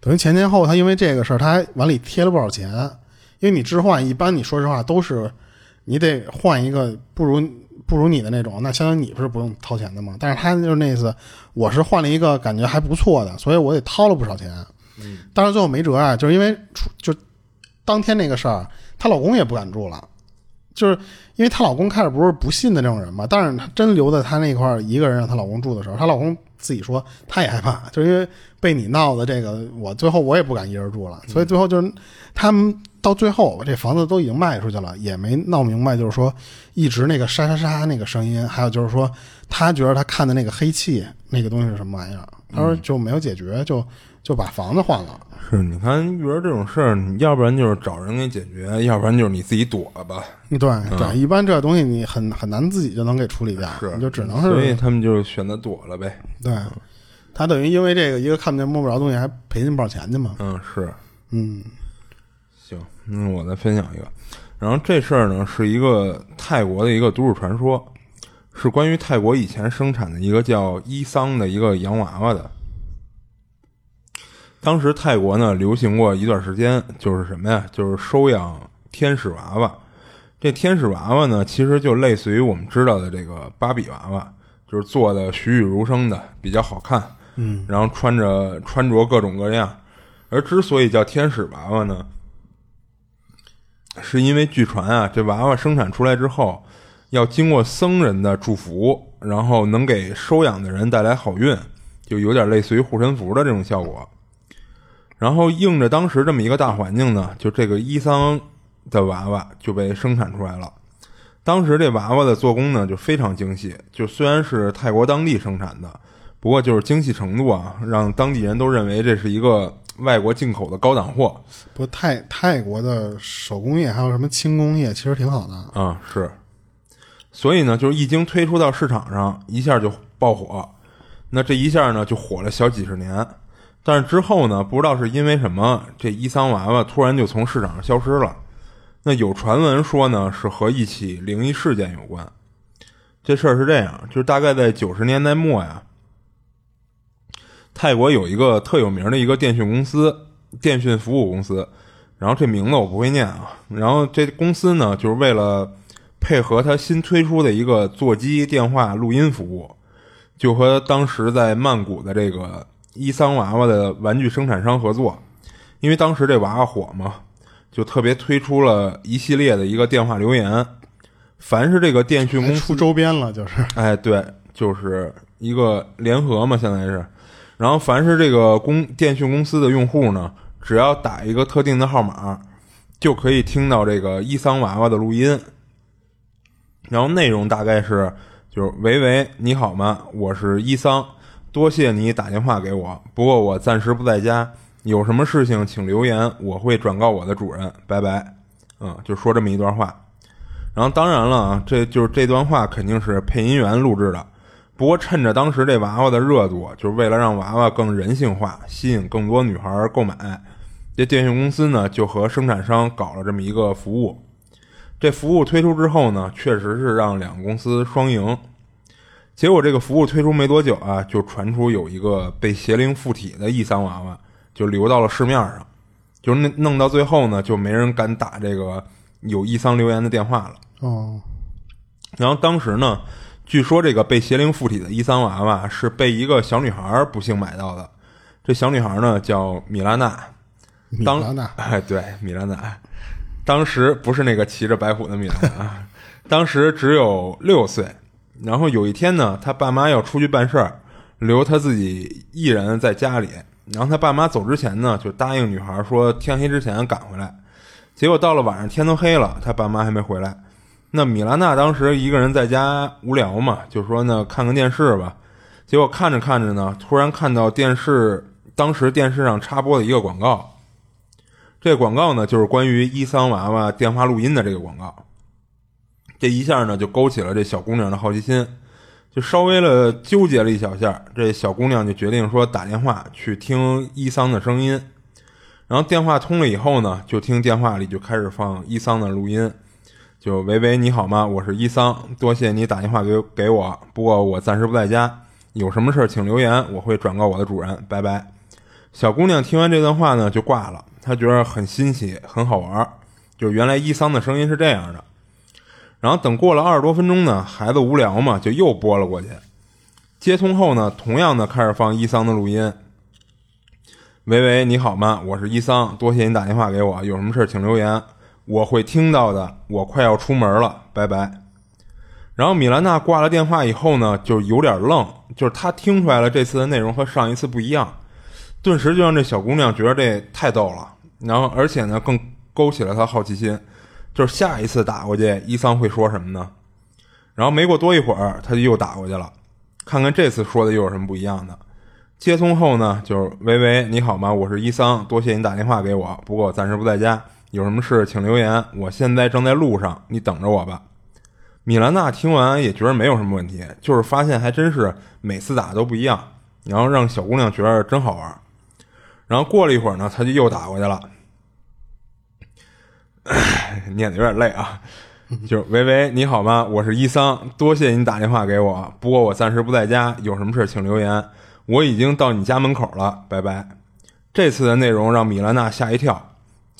等于前前后他因为这个事儿，他还往里贴了不少钱。因为你置换一般，你说实话都是你得换一个不如。不如你的那种，那相当于你不是不用掏钱的吗？但是他就是那次，我是换了一个感觉还不错的，所以我得掏了不少钱。嗯，但是最后没辙啊，就是因为就当天那个事儿，她老公也不敢住了，就是因为她老公开始不是不信的那种人嘛。但是她真留在她那块儿一个人让她老公住的时候，她老公自己说他也害怕，就是因为被你闹的这个，我最后我也不敢一人住了。所以最后就是他们。到最后，这房子都已经卖出去了，也没闹明白，就是说，一直那个沙沙沙那个声音，还有就是说，他觉得他看的那个黑气那个东西是什么玩意儿？他说就没有解决，就就把房子换了。是，你看遇着这种事儿，你要不然就是找人给解决，要不然就是你自己躲吧。对对，一般这东西你很很难自己就能给处理掉，是，你就只能是。所以他们就选择躲了呗。对，他等于因为这个一个看不见摸不着东西，还赔进不少钱去嘛。嗯，是，嗯。嗯，我再分享一个，然后这事儿呢是一个泰国的一个都市传说，是关于泰国以前生产的一个叫伊桑的一个洋娃娃的。当时泰国呢流行过一段时间，就是什么呀？就是收养天使娃娃。这天使娃娃呢，其实就类似于我们知道的这个芭比娃娃，就是做的栩栩如生的，比较好看。嗯，然后穿着穿着各种各样。而之所以叫天使娃娃呢？是因为据传啊，这娃娃生产出来之后，要经过僧人的祝福，然后能给收养的人带来好运，就有点类似于护身符的这种效果。然后应着当时这么一个大环境呢，就这个伊桑的娃娃就被生产出来了。当时这娃娃的做工呢就非常精细，就虽然是泰国当地生产的，不过就是精细程度啊，让当地人都认为这是一个。外国进口的高档货，不泰泰国的手工业还有什么轻工业，其实挺好的啊。是，所以呢，就是一经推出到市场上，一下就爆火。那这一下呢，就火了小几十年。但是之后呢，不知道是因为什么，这伊桑娃娃突然就从市场上消失了。那有传闻说呢，是和一起灵异事件有关。这事儿是这样，就是大概在九十年代末呀。泰国有一个特有名的一个电讯公司，电讯服务公司，然后这名字我不会念啊。然后这公司呢，就是为了配合他新推出的一个座机电话录音服务，就和当时在曼谷的这个伊桑娃娃的玩具生产商合作。因为当时这娃娃火嘛，就特别推出了一系列的一个电话留言。凡是这个电讯公司出周边了，就是哎，对，就是一个联合嘛，相当于是。然后，凡是这个公电讯公司的用户呢，只要打一个特定的号码，就可以听到这个伊桑娃娃的录音。然后内容大概是：就是喂喂，你好吗？我是伊桑，多谢你打电话给我，不过我暂时不在家，有什么事情请留言，我会转告我的主人。拜拜。嗯，就说这么一段话。然后当然了啊，这就是这段话肯定是配音员录制的。不过，趁着当时这娃娃的热度，就是为了让娃娃更人性化，吸引更多女孩购买，这电信公司呢就和生产商搞了这么一个服务。这服务推出之后呢，确实是让两个公司双赢。结果这个服务推出没多久啊，就传出有一个被邪灵附体的易桑娃娃就流到了市面上，就弄弄到最后呢，就没人敢打这个有易桑留言的电话了。哦，然后当时呢，据说这个被邪灵附体的伊桑娃娃是被一个小女孩不幸买到的。这小女孩呢叫米拉娜，当米拉娜 哎对米拉娜，当时不是那个骑着白虎的米拉娜，啊，当时只有六岁。然后有一天呢，他爸妈要出去办事儿，留他自己一人在家里。然后他爸妈走之前呢，就答应女孩说天黑之前赶回来。结果到了晚上天都黑了，他爸妈还没回来。那米拉娜当时一个人在家无聊嘛，就说呢看看电视吧。结果看着看着呢，突然看到电视，当时电视上插播的一个广告。这广告呢，就是关于伊桑娃娃电话录音的这个广告。这一下呢，就勾起了这小姑娘的好奇心，就稍微了纠结了一小下。这小姑娘就决定说打电话去听伊桑的声音。然后电话通了以后呢，就听电话里就开始放伊桑的录音，就喂喂，你好吗？我是伊桑，多谢你打电话给给我，不过我暂时不在家，有什么事请留言，我会转告我的主人，拜拜。小姑娘听完这段话呢，就挂了，她觉得很新奇，很好玩，就原来伊桑的声音是这样的。然后等过了二十多分钟呢，孩子无聊嘛，就又拨了过去。接通后呢，同样的开始放伊桑的录音。喂喂，你好吗？我是伊桑，多谢你打电话给我，有什么事请留言，我会听到的。我快要出门了，拜拜。然后米兰娜挂了电话以后呢，就有点愣，就是她听出来了这次的内容和上一次不一样，顿时就让这小姑娘觉得这太逗了。然后而且呢，更勾起了她好奇心，就是下一次打过去，伊桑会说什么呢？然后没过多一会儿，他就又打过去了，看看这次说的又有什么不一样的。接通后呢，就是喂喂，你好吗？我是伊桑，多谢你打电话给我，不过我暂时不在家，有什么事请留言，我现在正在路上，你等着我吧。米兰娜听完也觉得没有什么问题，就是发现还真是每次打都不一样，然后让小姑娘觉得真好玩。然后过了一会儿呢，他就又打过去了，念的有点累啊。就是喂喂，你好吗？我是伊桑，多谢你打电话给我，不过我暂时不在家，有什么事请留言。我已经到你家门口了，拜拜。这次的内容让米兰娜吓一跳，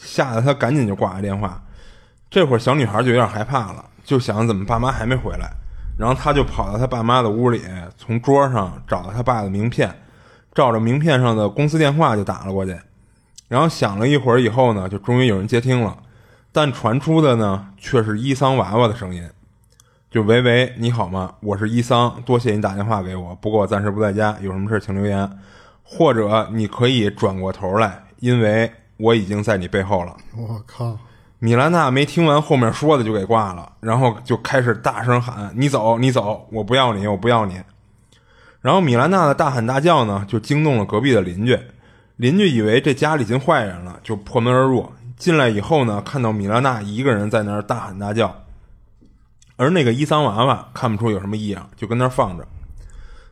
吓得她赶紧就挂了电话。这会儿小女孩就有点害怕了，就想怎么爸妈还没回来，然后她就跑到她爸妈的屋里，从桌上找到她爸的名片，照着名片上的公司电话就打了过去。然后响了一会儿以后呢，就终于有人接听了，但传出的呢却是伊桑娃娃的声音。就喂喂，你好吗？我是伊桑，多谢你打电话给我，不过我暂时不在家，有什么事请留言，或者你可以转过头来，因为我已经在你背后了。我靠！米兰娜没听完后面说的就给挂了，然后就开始大声喊：“你走，你走，我不要你，我不要你！”然后米兰娜的大喊大叫呢，就惊动了隔壁的邻居。邻居以为这家里进坏人了，就破门而入。进来以后呢，看到米兰娜一个人在那儿大喊大叫。而那个伊桑娃娃看不出有什么异样，就跟那儿放着。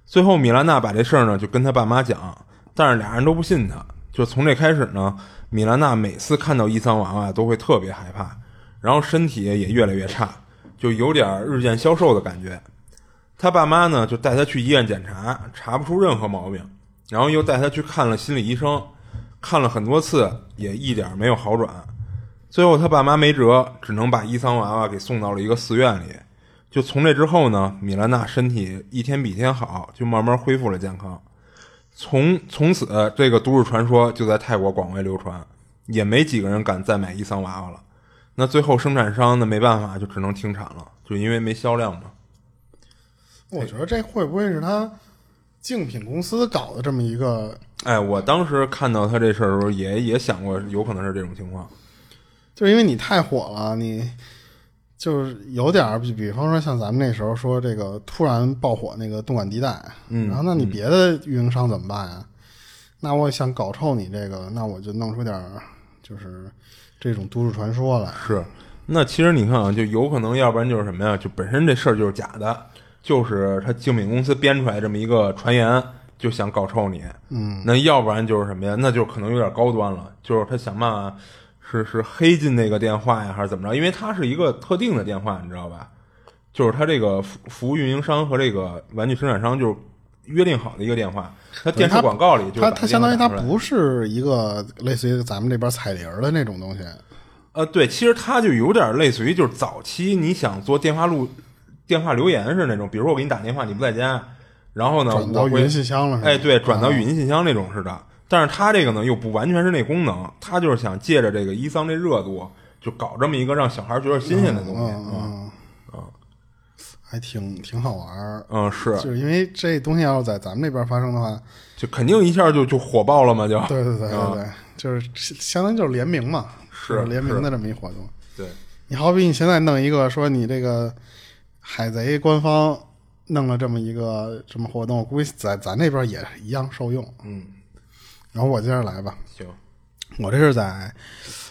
最后，米兰娜把这事儿呢就跟他爸妈讲，但是俩人都不信他。就从这开始呢，米兰娜每次看到伊桑娃娃都会特别害怕，然后身体也越来越差，就有点日渐消瘦的感觉。他爸妈呢就带他去医院检查，查不出任何毛病，然后又带他去看了心理医生，看了很多次也一点没有好转。最后他爸妈没辙，只能把伊桑娃娃给送到了一个寺院里。就从这之后呢，米兰娜身体一天比一天好，就慢慢恢复了健康。从从此，这个都市传说就在泰国广为流传，也没几个人敢再买伊桑娃娃了。那最后生产商呢没办法，就只能停产了，就因为没销量嘛。我觉得这会不会是他竞品公司搞的这么一个？哎，我当时看到他这事儿的时候，也也想过有可能是这种情况。就是因为你太火了，你就是有点儿，比比方说像咱们那时候说这个突然爆火那个动感地带，嗯，然后那你别的运营商怎么办呀？那我想搞臭你这个，那我就弄出点儿就是这种都市传说来。是，那其实你看啊，就有可能，要不然就是什么呀？就本身这事儿就是假的，就是他竞品公司编出来这么一个传言，就想搞臭你。嗯，那要不然就是什么呀？那就可能有点高端了，就是他想办法。是是黑进那个电话呀，还是怎么着？因为它是一个特定的电话，你知道吧？就是它这个服服务运营商和这个玩具生产商就是约定好的一个电话。它电视广告里就它它相当于它不不是一个类似于咱们这边彩铃的那种东西，呃，对，其实它就有点类似于就是早期你想做电话录、电话留言是那种，比如说我给你打电话，你不在家，然后呢，转到语音信箱了。哎，对，转到啊语音信箱那种似的。但是他这个呢，又不完全是那功能，他就是想借着这个伊桑这热度，就搞这么一个让小孩觉得新鲜的东西。嗯嗯嗯，还挺挺好玩儿。嗯，是，就是因为这东西要是在咱们这边发生的话，就肯定一下就就火爆了嘛，就对对对对对，就是相当于就是联名嘛，是联名的这么一活动。对，你好比你现在弄一个说你这个海贼官方弄了这么一个什么活动，我估计在咱这边也一样受用。嗯，然后我接着来吧，行，我这是在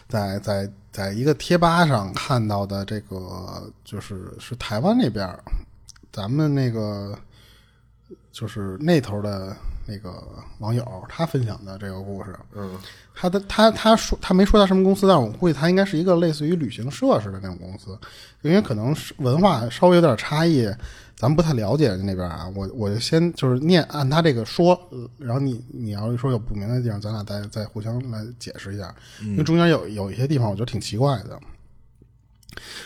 在在在一个贴吧上看到的，这个就是是台湾那边儿咱们那个就是那头的那个网友他分享的这个故事。嗯。他的他他说他没说他什么公司，但是我估计他应该是一个类似于旅行社似的那种公司，因为可能是文化稍微有点差异，咱们不太了解那边啊。我我就先就是念按他这个说，呃然后你你要是说有不明白的地方，咱俩再再互相来解释一下，因为中间有有一些地方我觉得挺奇怪的。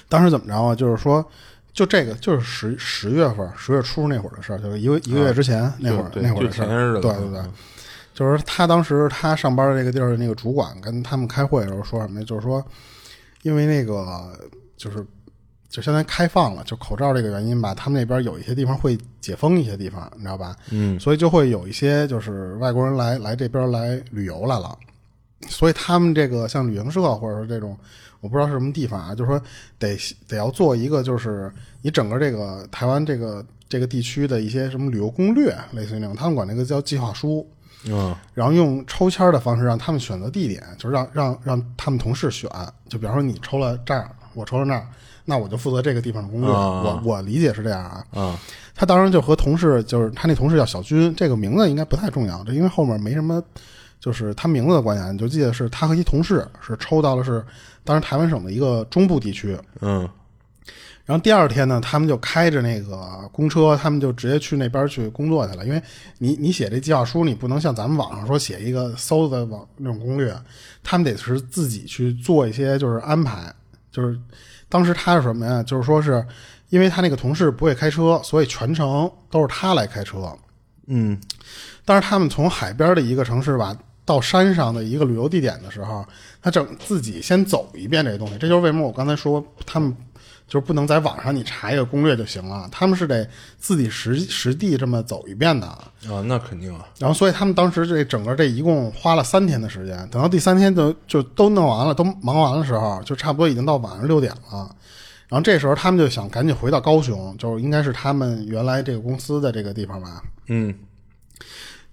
当时怎么着啊？就是说。就这个就是十十月份十月初那会儿的事儿，就是一个一个月之前、那会儿对那会儿的事儿对对对，就是他当时他上班的这个地儿的那个主管跟他们开会的时候说什么呀？就是说，因为那个就是就相当于开放了，就口罩这个原因吧，他们那边有一些地方会解封一些地方，你知道吧？嗯，所以就会有一些就是外国人来来这边来旅游来了，所以他们这个像旅行社或者说这种。我不知道是什么地方啊，就是说得得要做一个，就是你整个这个台湾这个这个地区的一些什么旅游攻略，类似于那种，他们管那个叫计划书。嗯然后用抽签的方式让他们选择地点，就是让让让他们同事选。就比方说你抽了这儿，我抽了那儿，那我就负责这个地方的攻略。啊我我理解是这样啊。啊他当时就和同事，就是他那同事叫小军，这个名字应该不太重要，这因为后面没什么，就是他名字的关系啊，你就记得是他和一同事是抽到了是当时台湾省的一个中部地区。嗯然后第二天呢，他们就开着那个公车，他们就直接去那边去工作去了。因为你你写这计划书，你不能像咱们网上说写一个搜的网那种攻略，他们得是自己去做一些就是安排。就是当时他是什么呀？就是说是因为他那个同事不会开车，所以全程都是他来开车。嗯但是他们从海边的一个城市吧，到山上的一个旅游地点的时候，他整自己先走一遍这东西。这就是为什么我刚才说他们就是不能在网上你查一个攻略就行了，他们是得自己实实地这么走一遍的。啊，那肯定啊，然后，所以他们当时这整个这一共花了三天的时间，等到第三天就就都弄完了，都忙完的时候，就差不多已经到晚上六点了。然后这时候他们就想赶紧回到高雄，就是应该是他们原来这个公司的这个地方吧。嗯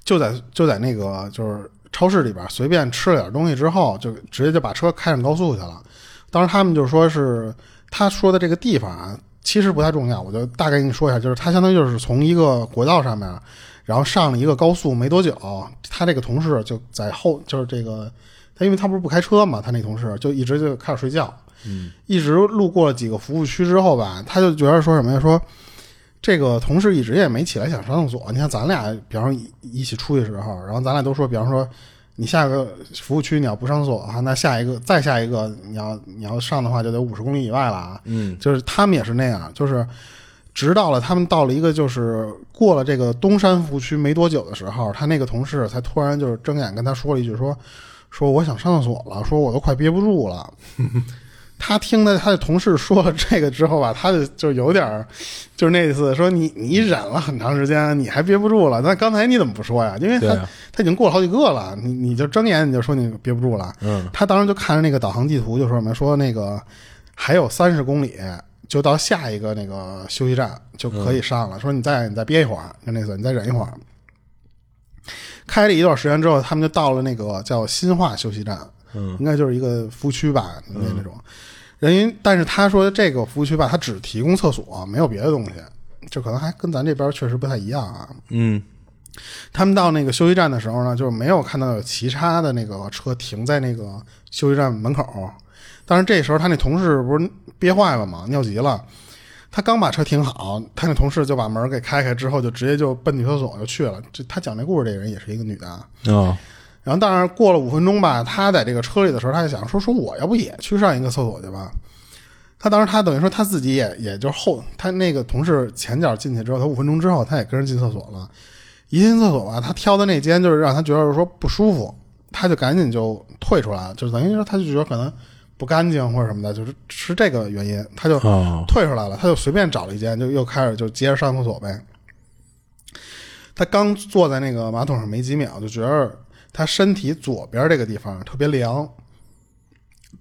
就在就在那个就是超市里边随便吃了点东西之后，就直接就把车开上高速去了。当时他们就说是他说的这个地方啊，其实不太重要，我就大概跟你说一下，就是他相当于就是从一个国道上面，然后上了一个高速没多久，他这个同事就在后，就是这个他因为他不是不开车嘛，他那同事就一直就开始睡觉，嗯，一直路过了几个服务区之后吧，他就觉得说什么呀，说。这个同事一直也没起来想上厕所。你看咱俩，比方说一一起出去的时候，然后咱俩都说，比方说你下个服务区你要不上厕所的话，那下一个再下一个你要你要上的话，就得五十公里以外了啊。嗯就是他们也是那样，就是直到了他们到了一个就是过了这个东山服务区没多久的时候，他那个同事才突然就是睁眼跟他说了一句说说我想上厕所了，说我都快憋不住了。他听的他的同事说了这个之后吧，他就就有点儿，就是那意思，说你你忍了很长时间，你还憋不住了，那刚才你怎么不说呀？因为他、啊他已经过了好几个了，你你就睁眼你就说你憋不住了。嗯他当时就看着那个导航地图，就说什么说那个还有三十公里就到下一个那个休息站就可以上了，说你再你再憋一会儿，就那意思，你再忍一会儿。开了一段时间之后，他们就到了那个叫新化休息站，嗯应该就是一个服务区吧，那那种。人因但是他说这个服务区吧，他只提供厕所，没有别的东西，就可能还跟咱这边确实不太一样啊。嗯他们到那个休息站的时候呢，就是没有看到有其他的那个车停在那个休息站门口。但是这时候他那同事不是憋坏了吗？尿急了，他刚把车停好，他那同事就把门给开开，之后就直接就奔女厕所就去了。这他讲这故事这个人也是一个女的啊。哦，然后，当然过了五分钟吧，他在这个车里的时候，他就想说说我要不也去上一个厕所去吧。他当时他等于说他自己也也就后他那个同事前脚进去之后，他五分钟之后他也跟着进厕所了。一进厕所吧，他挑的那间就是让他觉得说不舒服，他就赶紧就退出来了，就等于说他就觉得可能不干净或者什么的，就是是这个原因，他就哦，退出来了，他就随便找了一间，就又开始就接着上厕所呗。他刚坐在那个马桶上没几秒，就觉得他身体左边这个地方特别凉，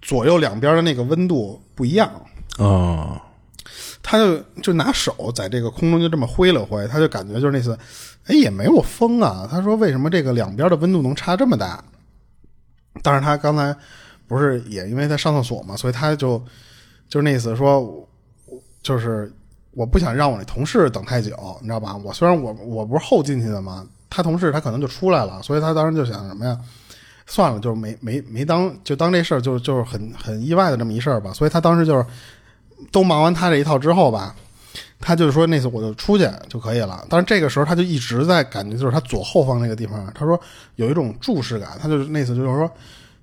左右两边的那个温度不一样。哦，他就就拿手在这个空中就这么挥了挥，他就感觉就是那次，哎，也没有风啊。他说为什么这个两边的温度能差这么大？但是他刚才不是也因为他上厕所嘛，所以他就就是那意思说，就是我不想让我那同事等太久，你知道吧？我虽然我我不是后进去的嘛，他同事他可能就出来了，所以他当时就想什么呀？算了，就没没没当就当这事儿就就是很很意外的这么一事儿吧。所以他当时就是都忙完他这一套之后吧，他就是说那次我就出去就可以了。但是这个时候他就一直在感觉就是他左后方那个地方，他说有一种注视感，他就那次就是说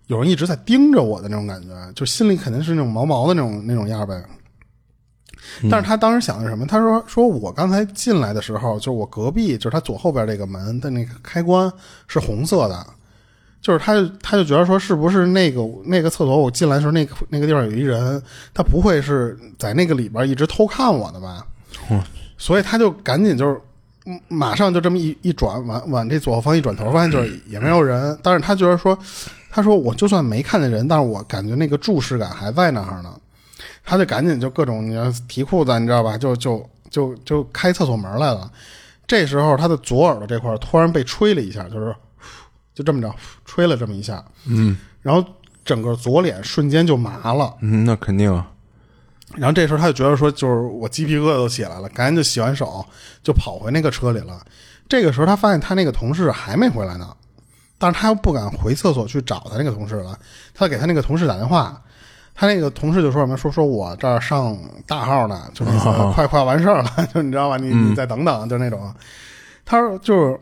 有人一直在盯着我的那种感觉，就心里肯定是那种毛毛的那种那种样呗。但是他当时想的是什么？他说：“说我刚才进来的时候，就是我隔壁，就是他左后边这个门的那个开关是红色的，就是他就他就觉得说，是不是那个那个厕所我进来的时候，那个那个地方有一人，他不会是在那个里边一直偷看我的吧？所以他就赶紧就是嗯马上就这么一一转，往往这左后方一转头，发现就是也没有人。但是他觉得说，他说我就算没看见人，但是我感觉那个注视感还在那儿呢。他就赶紧就各种你要提裤子，你知道吧？就就就就开厕所门来了。这时候他的左耳朵这块突然被吹了一下，就是就这么着吹了这么一下，嗯然后整个左脸瞬间就麻了。嗯，那肯定啊，然后这时候他就觉得说，就是我鸡皮疙瘩都起来了，赶紧就洗完手就跑回那个车里了。这个时候他发现他那个同事还没回来呢，但是他又不敢回厕所去找他那个同事了，他给他那个同事打电话。他那个同事就说什么说说我这儿上大号呢，就那意思，哦快快完事儿了，就你知道吧？你你再等等，就那种。他说就是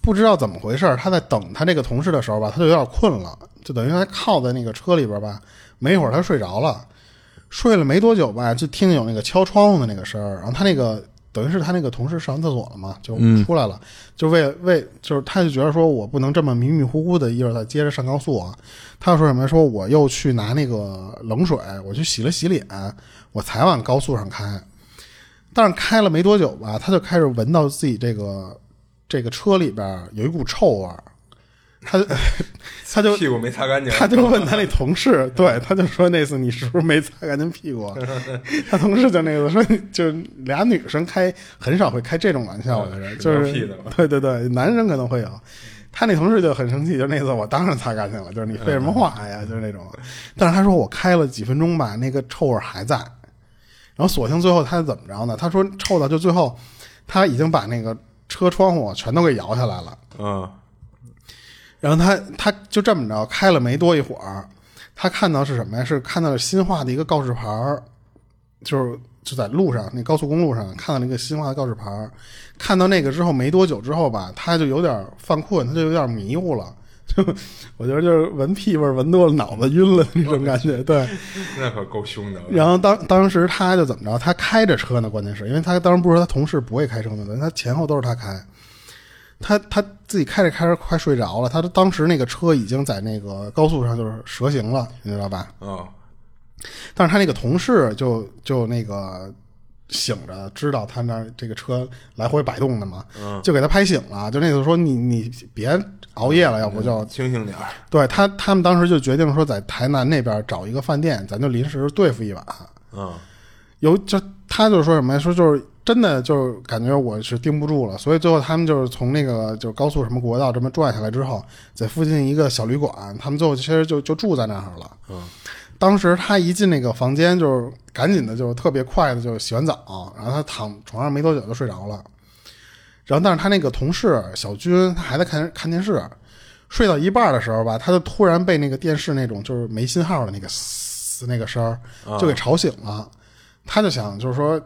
不知道怎么回事，他在等他这个同事的时候吧，他就有点困了，就等于他靠在那个车里边吧，没一会儿他睡着了，睡了没多久吧，就听见有那个敲窗户的那个声儿，然后他那个等于是他那个同事上完厕所了嘛，就出来了，就为为就是他就觉得说我不能这么迷迷糊糊的一会儿再接着上高速啊，他又说什么说我又去拿那个冷水，我去洗了洗脸，我才往高速上开，但是开了没多久吧，他就开始闻到自己这个这个车里边有一股臭味儿，他就 他就屁股没擦干净，他就问他那同事，对，他就说那次你是不是没擦干净屁股？他同事就那个说，就俩女生开很少会开这种玩笑，我觉得嗯就是对对对，男生可能会有。他那同事就很生气，就那次我当然擦干净了，就是你废什么话呀，就是那种。但是他说我开了几分钟吧，那个臭味还在。然后索性最后他是怎么着呢？他说臭到就最后他已经把那个车窗户全都给摇下来了。嗯然后他他就这么着开了没多一会儿，他看到是什么呀？是看到了新化的一个告示牌儿，就是就在路上那高速公路上看到了一个新化的告示牌儿。看到那个之后没多久之后吧，他就有点犯困，他就有点迷糊了。就 我觉得就是闻屁味儿闻多了，脑子晕了 那种感觉。对，那可够凶的。然后当当时他就怎么着？他开着车呢，关键是因为他当时不是他同事不会开车呢，他前后都是他开。他他自己开着开着快睡着了，他当时那个车已经在那个高速上就是蛇行了，你知道吧？啊，但是他那个同事就就那个醒着，知道他那儿这个车来回摆动的嘛，就给他拍醒了，就那个说你你别熬夜了，要不就清醒点儿。对他他们当时就决定说在台南那边找一个饭店，咱就临时对付一晚。嗯有就他就说什么呀？说就是真的就是感觉我是盯不住了，所以最后他们就是从那个就是高速什么国道这么转下来之后，在附近一个小旅馆，他们最后其实就就住在那儿了。嗯，当时他一进那个房间，就是赶紧的就特别快的就洗完澡，然后他躺床上没多久就睡着了。然后但是他那个同事小军他还在看看电视，睡到一半的时候吧，他就突然被那个电视那种就是没信号的那个嘶那个声儿就给吵醒了。他就想，就是说，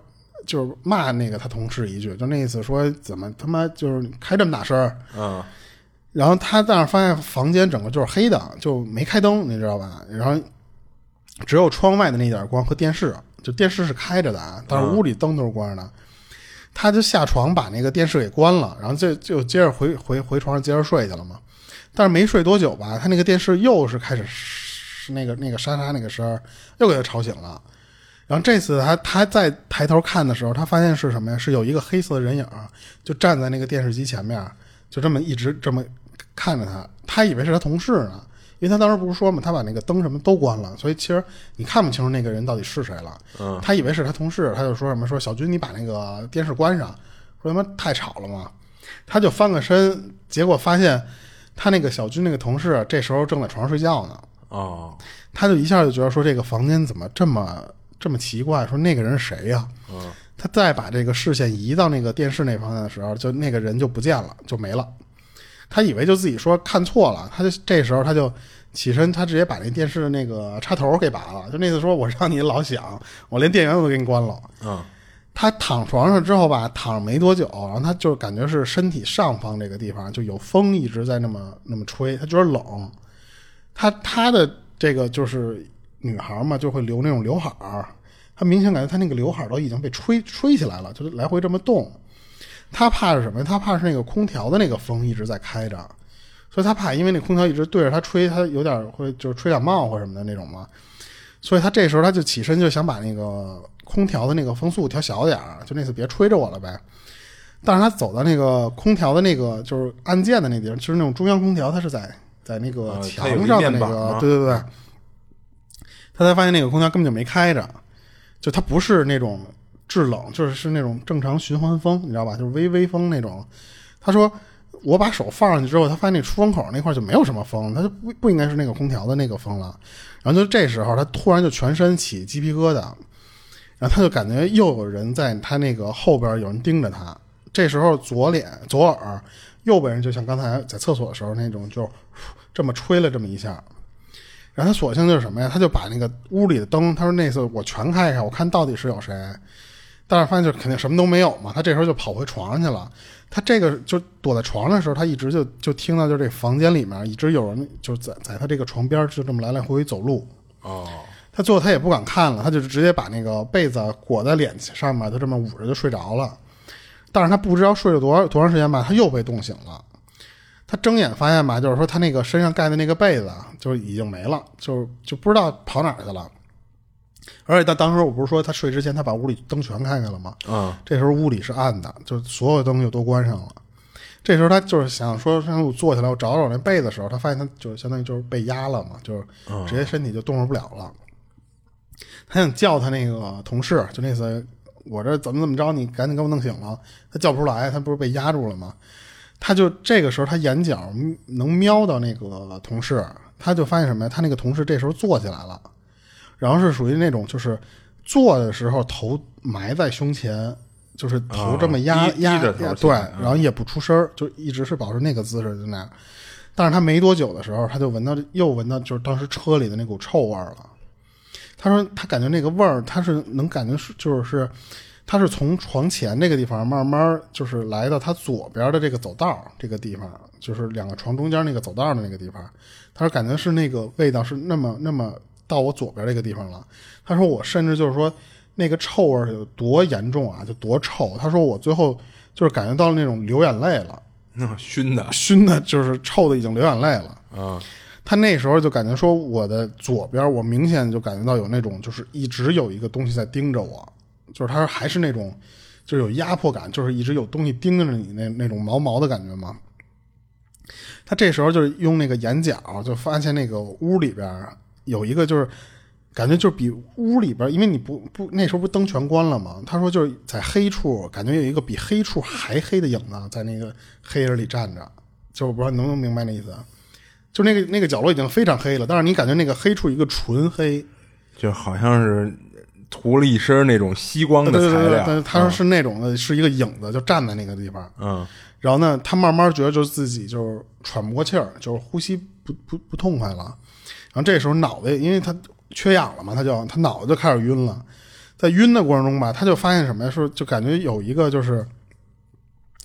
就是骂那个他同事一句，就那意思说怎么他妈就是开这么大声儿。嗯然后他在那儿发现房间整个就是黑的，就没开灯，你知道吧？然后只有窗外的那点光和电视，就电视是开着的啊，但是屋里灯都是关着的。他就下床把那个电视给关了，然后就就接着回回回床上接着睡去了嘛。但是没睡多久吧，他那个电视又是开始是那个那个沙沙那个声儿，又给他吵醒了。然后这次他他再抬头看的时候，他发现是什么呀？是有一个黑色的人影儿，就站在那个电视机前面，就这么一直这么看着他。他以为是他同事呢，因为他当时不是说嘛，他把那个灯什么都关了，所以其实你看不清楚那个人到底是谁了。嗯他以为是他同事，他就说什么说小军，你把那个电视关上，说他妈太吵了嘛。他就翻个身，结果发现他那个小军那个同事这时候正在床上睡觉呢。哦他就一下就觉得说这个房间怎么这么这么奇怪？说那个人是谁呀、嗯他再把这个视线移到那个电视那方向的时候，就那个人就不见了，就没了。他以为就自己说看错了，他就这时候他就起身，他直接把那电视的那个插头给拔了，就那次说我让你老响，我连电源我都给你关了。嗯他躺床上之后吧，躺没多久，然后他就感觉是身体上方这个地方就有风一直在那么那么吹，他觉得冷。他他的这个就是女孩嘛，就会留那种刘海儿，她明显感觉她那个刘海儿都已经被吹吹起来了，就是来回这么动。她怕是什么她？怕是那个空调的那个风一直在开着，所以她怕因为那空调一直对着她吹，她有点会就是吹感冒或什么的那种嘛。所以她这时候她就起身就想把那个空调的那个风速调小点儿，就那次别吹着我了呗。但是她走到那个空调的那个就是按键的那地方，就是那种中央空调，它是在在那个墙上的那个对对对。他才发现那个空调根本就没开着，就它不是那种制冷，就是是那种正常循环风，你知道吧？就是微微风那种。他说我把手放上去之后，他发现那出风口那块就没有什么风，他就不不应该是那个空调的那个风了。然后就这时候，他突然就全身起鸡皮疙瘩，然后他就感觉又有人在他那个后边有人盯着他。这时候左脸左耳右边人就像刚才在厕所的时候那种，就这么吹了这么一下。然后他索性就是什么呀？他就把那个屋里的灯，他说那次我全开开，我看到底是有谁。但是发现就肯定什么都没有嘛。他这时候就跑回床上去了。他这个就躲在床上的时候，他一直就就听到就这房间里面一直有人就在在他这个床边就这么来来回回走路。哦他最后他也不敢看了，他就直接把那个被子裹在脸上面，就这么捂着就睡着了。但是他不知道睡了多少多长时间吧，他又被冻醒了。他睁眼发现吧，就是说他那个身上盖的那个被子啊就已经没了，就就不知道跑哪儿去了。而且他当时我不是说他睡之前他把屋里灯全开开了吗？嗯这时候屋里是暗的，就所有灯就都关上了。这时候他就是想说，让我坐起来，我找找那被子的时候，他发现他就相当于就是被压了嘛，就是直接身体就动弹不了了。他想叫他那个同事，就那次我这怎么怎么着，你赶紧给我弄醒了。他叫不出来，他不是被压住了吗？他就这个时候他眼角能瞄到那个同事，他就发现什么呀？他那个同事这时候坐起来了，然后是属于那种就是坐的时候头埋在胸前，就是头这么压、压着对，然后也不出声儿，就一直是保持那个姿势就那样。但是他没多久的时候，他就闻到又闻到就是当时车里的那股臭味儿了。他说他感觉那个味儿，他是能感觉是就是他是从床前这个地方慢慢就是来到他左边的这个走道这个地方，就是两个床中间那个走道的那个地方。他说感觉是那个味道是那么那么到我左边这个地方了。他说我甚至就是说那个臭味有多严重啊，就多臭。他说我最后就是感觉到了那种流眼泪了，那熏的熏的就是臭的已经流眼泪了。啊他那时候就感觉说，我的左边，我明显就感觉到有那种，就是一直有一个东西在盯着我，就是他还是那种，就是有压迫感，就是一直有东西盯着你那那种毛毛的感觉嘛。他这时候就是用那个眼角，就发现那个屋里边有一个，就是感觉就是比屋里边，因为你不不那时候不灯全关了吗？他说就是在黑处，感觉有一个比黑处还黑的影子在那个黑人里站着，就我不知道能不能明白那意思。就那个那个角落已经非常黑了，但是你感觉那个黑处一个纯黑，就好像是涂了一身那种吸光的对对对对，材料。他说是那种的，是一个影子，就站在那个地方。嗯然后呢，他慢慢觉得就是自己就是喘不过气儿，就是呼吸不不不痛快了。然后这时候脑袋，因为他缺氧了嘛，他就他脑子就开始晕了。在晕的过程中吧，他就发现什么呀？说就感觉有一个就是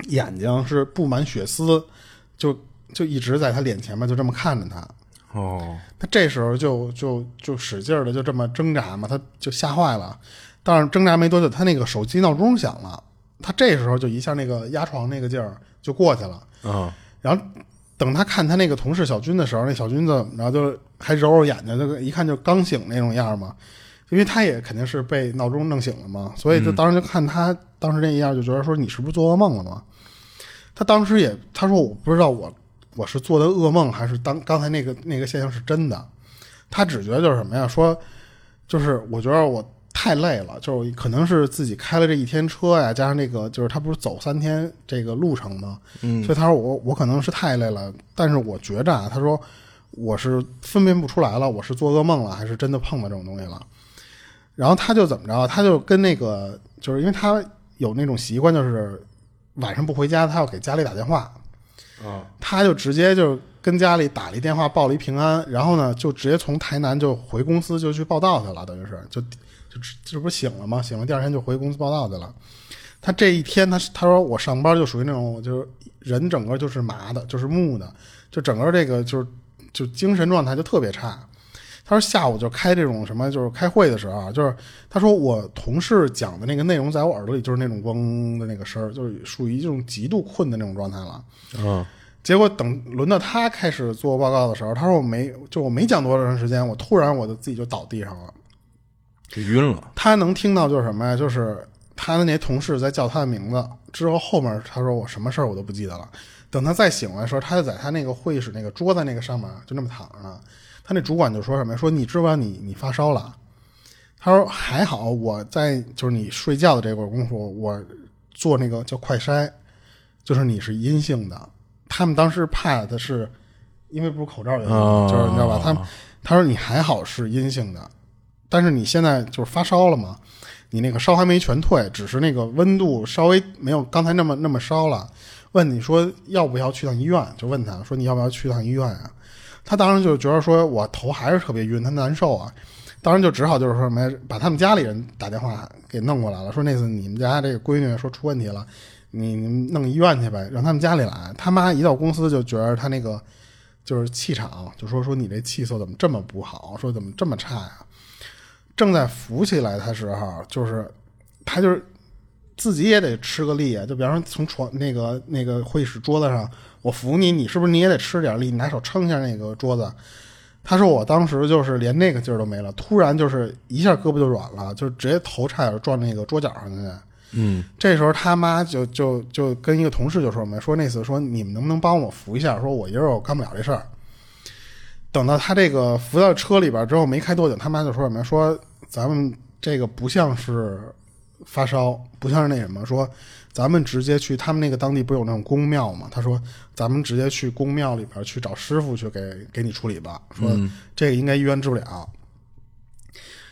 眼睛是布满血丝，就就一直在他脸前面就这么看着他。哦，他这时候就就就使劲的就这么挣扎嘛，他就吓坏了。但是挣扎没多久，他那个手机闹钟响了，他这时候就一下那个压床那个劲儿就过去了。嗯，然后等他看他那个同事小军的时候，那小军怎么着就还揉揉眼睛，就一看就刚醒那种样嘛。因为他也肯定是被闹钟弄醒了嘛，所以就当时就看他当时那一样，就觉得说你是不是做噩梦了嘛？他当时也他说我不知道我我是做的噩梦还是当刚才那个那个现象是真的，他只觉得就是什么呀？说就是我觉得我太累了，就是可能是自己开了这一天车呀，加上那个就是他不是走三天这个路程吗，嗯，所以他说我我可能是太累了，但是我觉着啊，他说我是分辨不出来了，我是做噩梦了还是真的碰到这种东西了。然后他就怎么着？他就跟那个，就是因为他有那种习惯，就是晚上不回家，他要给家里打电话。啊，他就直接就跟家里打了一电话，报了一平安，然后呢，就直接从台南就回公司就去报道去了，等于是就就这不醒了吗？醒了第二天就回公司报道去了。他这一天，他他说我上班就属于那种，就是人整个就是麻的，就是木的，就整个这个就是就精神状态就特别差。他说下午就开这种什么，就是开会的时候啊，就是他说我同事讲的那个内容在我耳朵里就是那种嗡的那个声儿，就是属于这种极度困的那种状态了。嗯，结果等轮到他开始做报告的时候，他说我没就我没讲多长时间，我突然我就自己就倒地上了。就晕了。他能听到就是什么呀？就是他的那些同事在叫他的名字，之后后面他说我什么事儿我都不记得了。等他再醒来的时候，他就在他那个会议室那个桌子那个上面就那么躺着呢。他那主管就说什么呀？说你知不知道你你发烧了？他说还好，我在就是你睡觉的这会儿功夫，我做那个叫快筛，就是你是阴性的。他们当时怕的是，因为不是口罩原因，哦就是你知道吧？他们他说你还好是阴性的，但是你现在就是发烧了嘛，你那个烧还没全退，只是那个温度稍微没有刚才那么那么烧了。问你说要不要去趟医院？就问他说你要不要去趟医院啊？他当时就觉得说我头还是特别晕，他难受啊。当时就只好就是说什么，把他们家里人打电话给弄过来了，说那次你们家这个闺女说出问题了，你弄医院去呗，让他们家里来。他妈一到公司就觉得他那个就是气场，就说说你这气色怎么这么不好，说怎么这么差呀？正在扶起来的时候，就是他就是自己也得吃个力，就比方说从床那个那个会议室桌子上，我扶你，你是不是你也得吃点力？你拿手撑一下那个桌子。他说我当时就是连那个劲儿都没了，突然就是一下胳膊就软了，就直接头差点撞那个桌角上去。嗯，这时候他妈就就就跟一个同事就说什么，说那次说你们能不能帮我扶一下？说我一人我干不了这事儿。等到他这个扶到车里边之后没开多久，他妈就说什么，说咱们这个不像是发烧，不像是那什么，说咱们直接去他们那个当地不是有那种宫庙嘛？他说咱们直接去宫庙里边去找师傅去给给你处理吧。说这个应该医院治不了。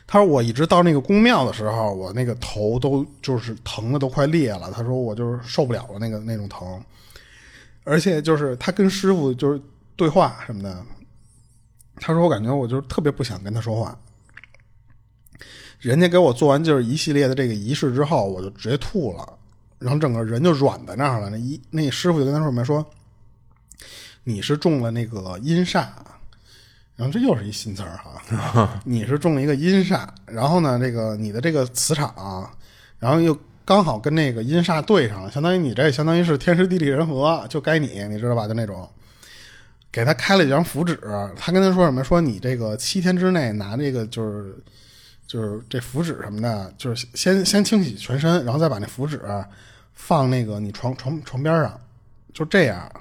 他说我一直到那个宫庙的时候，我那个头都就是疼的都快裂了。他说我就是受不了了那个那种疼，而且就是他跟师傅就是对话什么的。他说我感觉我就是特别不想跟他说话。人家给我做完就是一系列的这个仪式之后，我就直接吐了，然后整个人就软在那儿了。那一那师傅就跟他说什么说，你是中了那个阴煞。然后这又是一新词儿哈，你是中了一个阴煞，然后呢，这个你的这个磁场，然后又刚好跟那个阴煞对上了，相当于你这相当于是天时地利人和，就该你，你知道吧？就那种，给他开了一张符纸，他跟他说什么？说你这个七天之内拿这个就是就是这符纸什么的，就是先先清洗全身，然后再把那符纸放那个你床床床边上，就这样。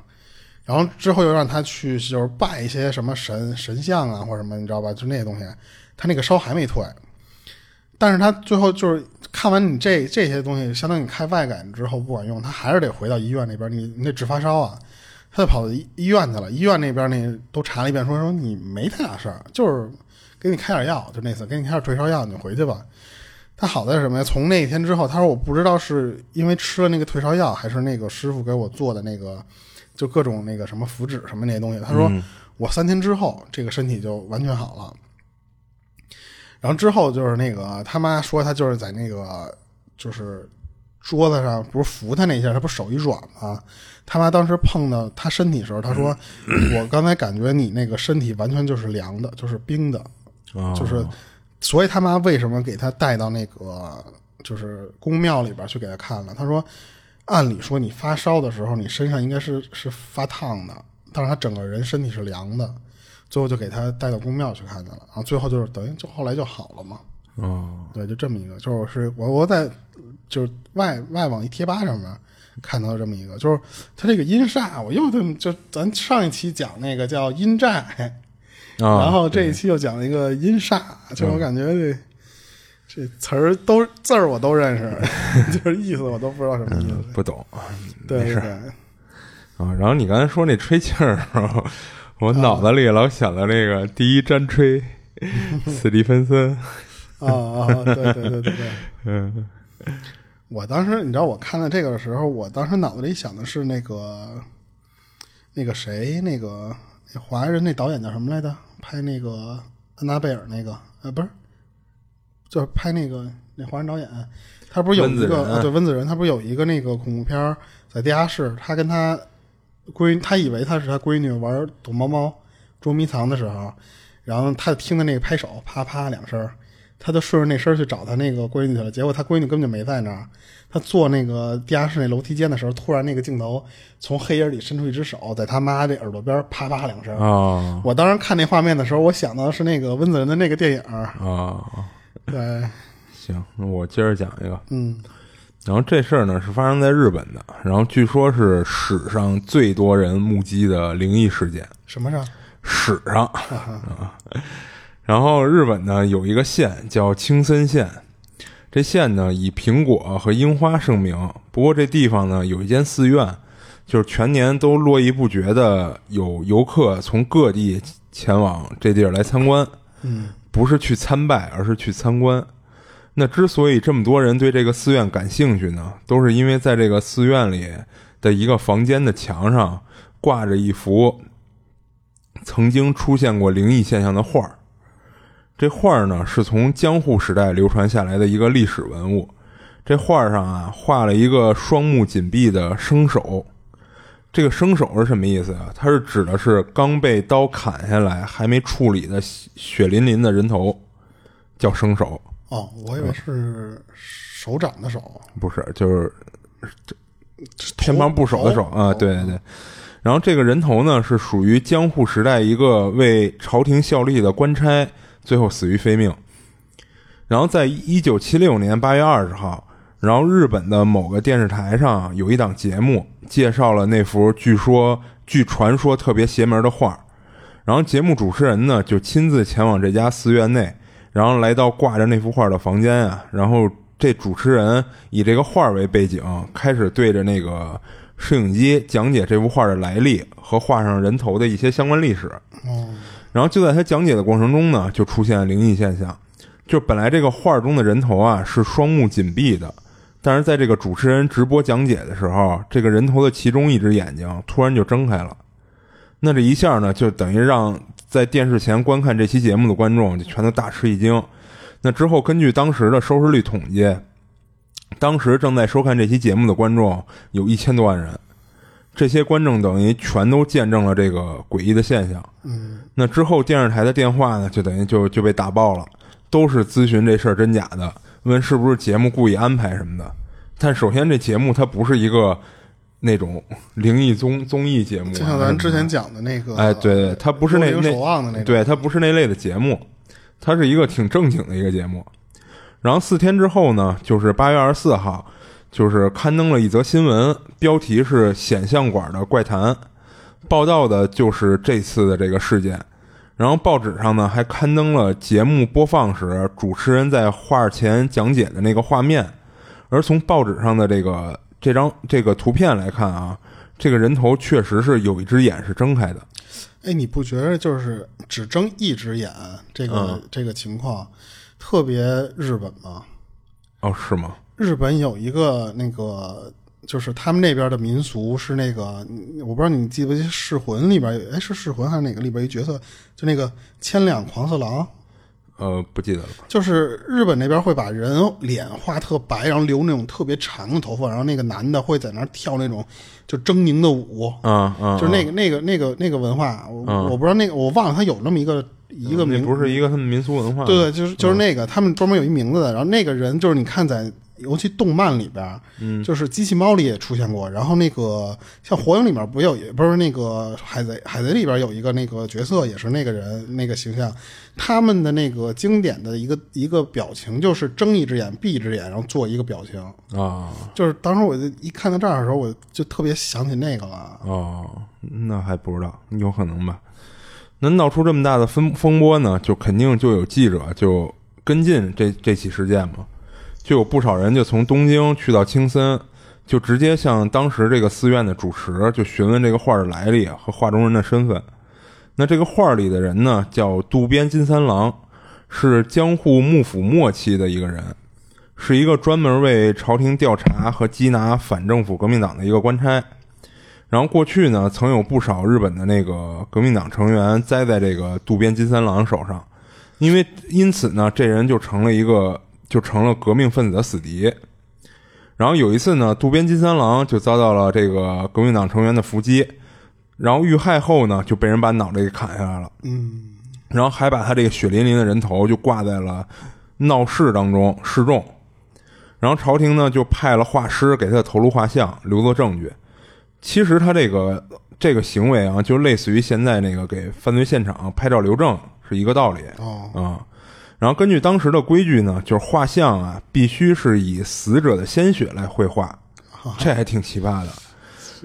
然后之后又让他去就是拜一些什么神神像啊或者什么，你知道吧？就那些东西，他那个烧还没退，但是他最后就是看完你这这些东西，相当于你开外感之后不管用，他还是得回到医院那边，你你得治发烧啊，他就跑到医院去了。医院那边那都查了一遍，说说你没太大事儿，就是给你开点药，就那次给你开点退烧药，你回去吧。他好在什么呀？从那一天之后，他说我不知道是因为吃了那个退烧药，还是那个师傅给我做的那个。就各种那个什么符纸什么那些东西，他说我三天之后这个身体就完全好了。然后之后就是那个他妈说他就是在那个就是桌子上不是扶他那一下，他不是手一软吗？他妈当时碰到他身体的时候，他说：“我刚才感觉你那个身体完全就是凉的，就是冰的，哦就是，所以他妈为什么给他带到那个就是宫庙里边去给他看了？他说，按理说你发烧的时候，你身上应该是是发烫的，但是他整个人身体是凉的，最后就给他带到宫庙去看去了，然后最后就是等于就后来就好了嘛。哦，对，就这么一个，就是我我在就是外外网一贴吧上面看到这么一个，就是他这个阴煞，我又就就咱上一期讲那个叫阴债，啊然后这一期又讲了一个音煞，就我感觉这这词儿都字儿我都认识，就是意思我都不知道什么意思。不懂对对对，啊。然后你刚才说那吹气儿的时候，我脑子里老想到那个第一战吹，斯蒂芬森，啊啊，对对对对对。嗯我当时你知道我看到这个的时候，我当时脑子里想的是那个那个谁，那个那华人那导演叫什么来着？拍那个安娜贝尔那个呃不是，就是拍那个那华人导演，他不是有一个啊对温子仁，他不是有一个那个恐怖片儿在地下室，他跟他闺他以为他是他闺女玩躲猫猫捉迷藏的时候，然后他听的那个拍手啪啪两声儿，他就顺着那声儿去找他那个闺女去了，结果他闺女根本就没在那儿。他坐那个地下室那楼梯间的时候，突然那个镜头从黑影里伸出一只手，在他妈这耳朵边啪啪两声。啊我当时看那画面的时候，我想到的是那个温子仁的那个电影儿。啊，对，行，那我接着讲一个。嗯然后这事儿呢是发生在日本的，然后据说是史上最多人目击的灵异事件，什么上？史上啊。然后日本呢有一个县叫青森县，这县呢以苹果和樱花盛名。不过这地方呢有一间寺院，就是全年都络绎不绝的有游客从各地前往这地儿来参观。嗯不是去参拜，而是去参观。那之所以这么多人对这个寺院感兴趣呢，都是因为在这个寺院里的一个房间的墙上挂着一幅曾经出现过灵异现象的画儿。这画儿呢是从江户时代流传下来的一个历史文物。这画儿上啊画了一个双目紧闭的生手。这个生手是什么意思啊？它是指的是刚被刀砍下来还没处理的血淋淋的人头，叫生手。哦，我以为是手掌的手。不是，就是偏旁部首的手啊，对对对。然后这个人头呢，是属于江户时代一个为朝廷效力的官差，最后死于非命。然后在一九七六年八月二十号，然后日本的某个电视台上有一档节目，介绍了那幅据说据传说特别邪门的画。然后节目主持人呢，就亲自前往这家寺院内，然后来到挂着那幅画的房间啊，然后这主持人以这个画为背景，开始对着那个摄影机讲解这幅画的来历和画上人头的一些相关历史。哦，然后就在他讲解的过程中呢，就出现灵异现象，就本来这个画中的人头啊是双目紧闭的，但是在这个主持人直播讲解的时候，这个人头的其中一只眼睛突然就睁开了。那这一下呢，就等于让在电视前观看这期节目的观众就全都大吃一惊。那之后，根据当时的收视率统计，当时正在收看这期节目的观众有一千多万人，这些观众等于全都见证了这个诡异的现象。嗯那之后，电视台的电话呢，就等于就就被打爆了，都是咨询这事儿真假的，问是不是节目故意安排什么的。但首先，这节目它不是一个那种灵异综综艺节目啊，就像咱之前讲的那个，哎，对对，它不是那那守望的那种，对，它不是那类的节目，它是一个挺正经的一个节目。然后四天之后呢，就是八月二十四号，就是刊登了一则新闻，标题是“显像管的怪谈”，报道的就是这次的这个事件。然后报纸上呢还刊登了节目播放时主持人在画前讲解的那个画面，而从报纸上的这个这张这个图片来看啊，这个人头确实是有一只眼是睁开的。哎，你不觉得就是只睁一只眼这个、嗯这个情况特别日本吗？哦，是吗？日本有一个那个，就是他们那边的民俗是那个，嗯我不知道你记不记得《噬魂》里边有，哎，是《噬魂》还是哪个里边一角色，就那个千两狂色狼，呃，不记得了？就是日本那边会把人脸画特白，然后留那种特别长的头发，然后那个男的会在那儿跳那种就狰狞的舞，啊啊，就是那个那个那个那个文化，我、我不知道那个我忘了，他有那么一个一个那名，不是一个他们民俗文化，对对，就是就是那个，他们专门有一名字的。然后那个人就是你看在尤其动漫里边，嗯，就是机器猫里也出现过。然后那个像火影里面不有不是那个海贼海贼里边有一个那个角色也是那个人那个形象，他们的那个经典的一个一个表情就是睁一只眼闭一只眼，然后做一个表情。啊就是当时我就一看到这儿的时候，我就特别想起那个了。哦，那还不知道，有可能吧？能闹出这么大的风风波呢，就肯定就有记者就跟进这这起事件嘛，就有不少人就从东京去到青森，就直接向当时这个寺院的主持就询问这个画的来历和画中人的身份。那这个画里的人呢，叫渡边金三郎，是江户幕府末期的一个人，是一个专门为朝廷调查和缉拿反政府革命党的一个官差。然后过去呢，曾有不少日本的那个革命党成员栽在这个渡边金三郎手上，因为因此呢，这人就成了一个就成了革命分子的死敌。然后有一次呢，渡边金三郎就遭到了这个革命党成员的伏击，然后遇害后呢，就被人把脑袋给砍下来了。嗯，然后还把他这个血淋淋的人头就挂在了闹市当中示众，然后朝廷呢就派了画师给他的头颅画像留作证据。其实他这个这个行为啊，就类似于现在那个给犯罪现场拍照留证是一个道理哦，啊、然后根据当时的规矩呢，就是画像啊必须是以死者的鲜血来绘画，这还挺奇葩的。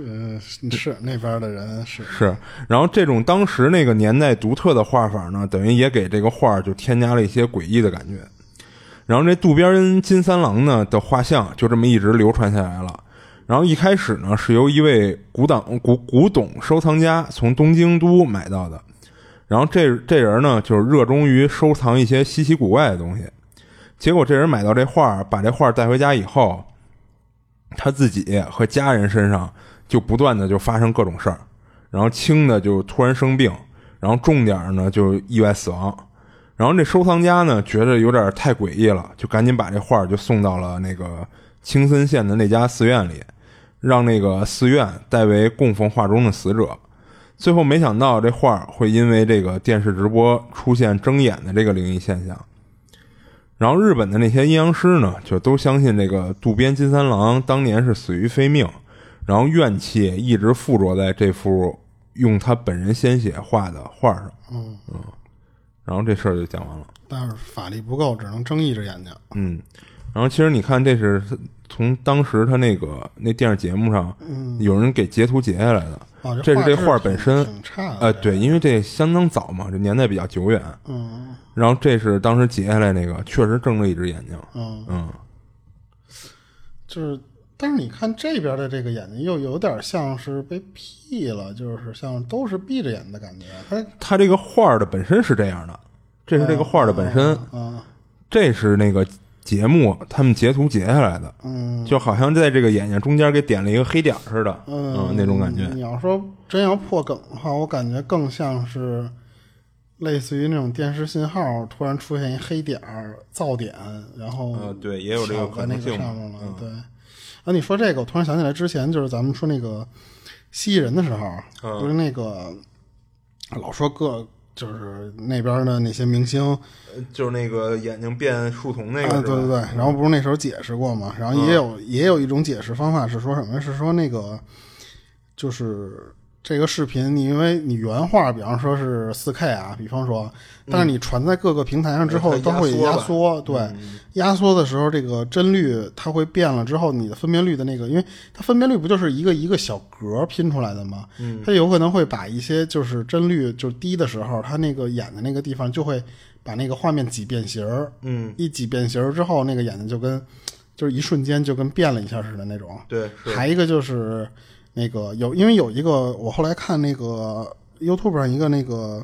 呃，是那边的人是是，然后这种当时那个年代独特的画法呢，等于也给这个画就添加了一些诡异的感觉。然后这渡边金三郎呢的画像就这么一直流传下来了。然后一开始呢是由一位古董古古董收藏家从东京都买到的，然后这这人呢就是热衷于收藏一些稀奇古怪的东西。结果这人买到这画，把这画带回家以后，他自己和家人身上就不断的就发生各种事儿，然后轻的就突然生病，然后重点呢就意外死亡。然后这收藏家呢觉得有点太诡异了，就赶紧把这画就送到了那个青森县的那家寺院里，让那个寺院代为供奉画中的死者。最后没想到这画儿会因为这个电视直播出现睁眼的这个灵异现象。然后日本的那些阴阳师呢，就都相信这个渡边金三郎当年是死于非命，然后怨气一直附着在这幅用他本人鲜血画的画上。嗯然后这事儿就讲完了。但是法力不够，只能睁一只眼睛。嗯，然后其实你看，这是从当时他那个那电视节目上，有人给截图截下来的。哦，这是这画本身挺挺差的。呃，对，因为这相当早嘛，这年代比较久远。嗯然后这是当时截下来那个，确实睁着一只眼睛。嗯，嗯，就是，但是你看这边的这个眼睛又有点像是被劈了，就是像都是闭着眼的感觉。它他这个画的本身是这样的，这是这个画的本身，嗯这是那个节目他们截图截下来的，嗯就好像在这个眼睛中间给点了一个黑点儿似的，嗯嗯，那种感觉。你要说真要破梗的话，我感觉更像是类似于那种电视信号突然出现一黑点儿噪点，然后呃对也有这个可能性上面了。嗯对，啊，你说这个，我突然想起来之前就是咱们说那个蜥蜴人的时候，嗯不是那个老说各就是那边的那些明星就是那个眼睛变树童那啊，对对对，然后不是那时候解释过嘛，然后也有、也有一种解释方法是说什么？是说那个就是这个视频，你因为你原画，比方说是四 K 啊，比方说，但是你传在各个平台上之后，它都会压缩对，压缩的时候，这个帧率它会变了之后，你的分辨率的那个，因为它分辨率不就是一个一个小格拼出来的吗？嗯，它有可能会把一些就是帧率就低的时候，它那个眼的那个地方就会把那个画面挤变形儿，嗯，一挤变形儿之后，那个眼睛就跟就是一瞬间就跟变了一下似的那种。对，是。还一个就是那个有，因为有一个我后来看那个 YouTube 上一个那个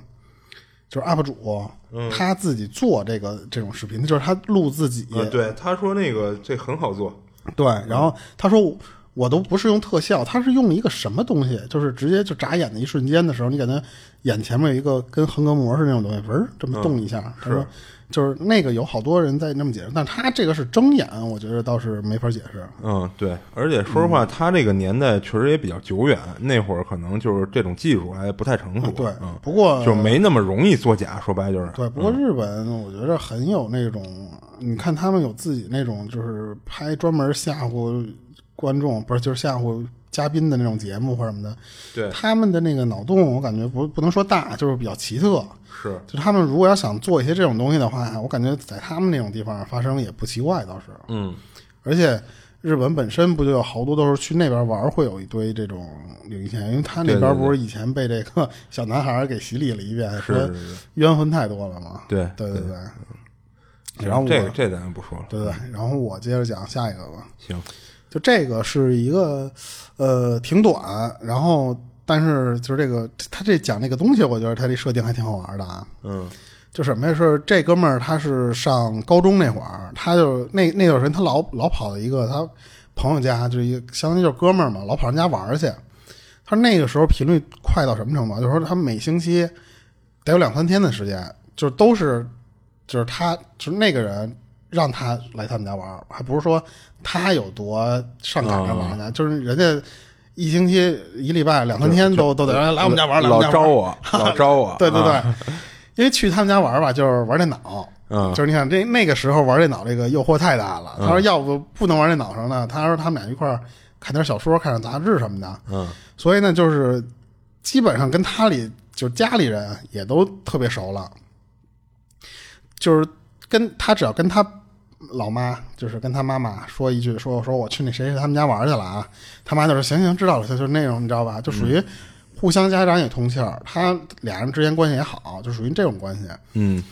就是 UP 主，嗯。他自己做这个这种视频，就是他录自己，呃，对，他说那个这很好做，对，然后他说我我都不是用特效，他是用一个什么东西，就是直接就眨眼的一瞬间的时候，你感觉眼前面有一个跟横膈膜似的那种东西，嗡儿这么动一下。他说就是那个有好多人在那么解释，但他这个是睁眼，我觉得倒是没法解释。嗯，对，而且说实话，他这个年代确实也比较久远，那会儿可能就是这种技术还不太成熟，对，嗯，不过就没那么容易作假。说白就是，对，不过日本我觉得很有那种，你看他们有自己那种，就是拍专门吓唬观众，不是就是吓唬嘉宾的那种节目或什么的。对，他们的那个脑洞，我感觉不不能说大，就是比较奇特。是，就他们如果要想做一些这种东西的话，我感觉在他们那种地方发生也不奇怪，倒是。嗯，而且日本本身不就有好多都是去那边玩，会有一堆这种灵异现象，因为他那边不是以前被这个小男孩给洗礼了一遍，说冤魂太多了嘛。对对对对。然后这这咱就不说了。对对，然后我接着讲下一个吧。行，就这个是一个呃挺短，然后。但是就是这个，他这讲这个东西，我觉得他这设定还挺好玩的啊。嗯，就什么呀？是这哥们儿，他是上高中那会儿，他就那那段时间，他老老跑到一个他朋友家，就是一个相当于就是哥们儿嘛，老跑人家玩去。他那个时候频率快到什么程度？就是说他每星期得有两三天的时间，就是都是就是他就是那个人让他来他们家玩，还不是说他有多上赶着玩呢，就是人家。一星期、一礼拜、两三天都都得来我们家玩，老招我，老招我。对对对，因为去他们家玩吧，就是玩电脑。嗯，就是你想这那个时候玩电脑，这个诱惑太大了。他说要不不能玩电脑上呢，他说他们俩一块儿看点小说、看点杂志什么的。嗯，所以呢，就是基本上跟他里就家里人也都特别熟了，就是跟他只要跟他。老妈就是跟他妈妈说一句，说说我去那谁谁他们家玩去了啊，他妈就说行行知道了，就是那种你知道吧，就属于互相家长也通气儿，他俩人之间关系也好，就属于这种关系。嗯，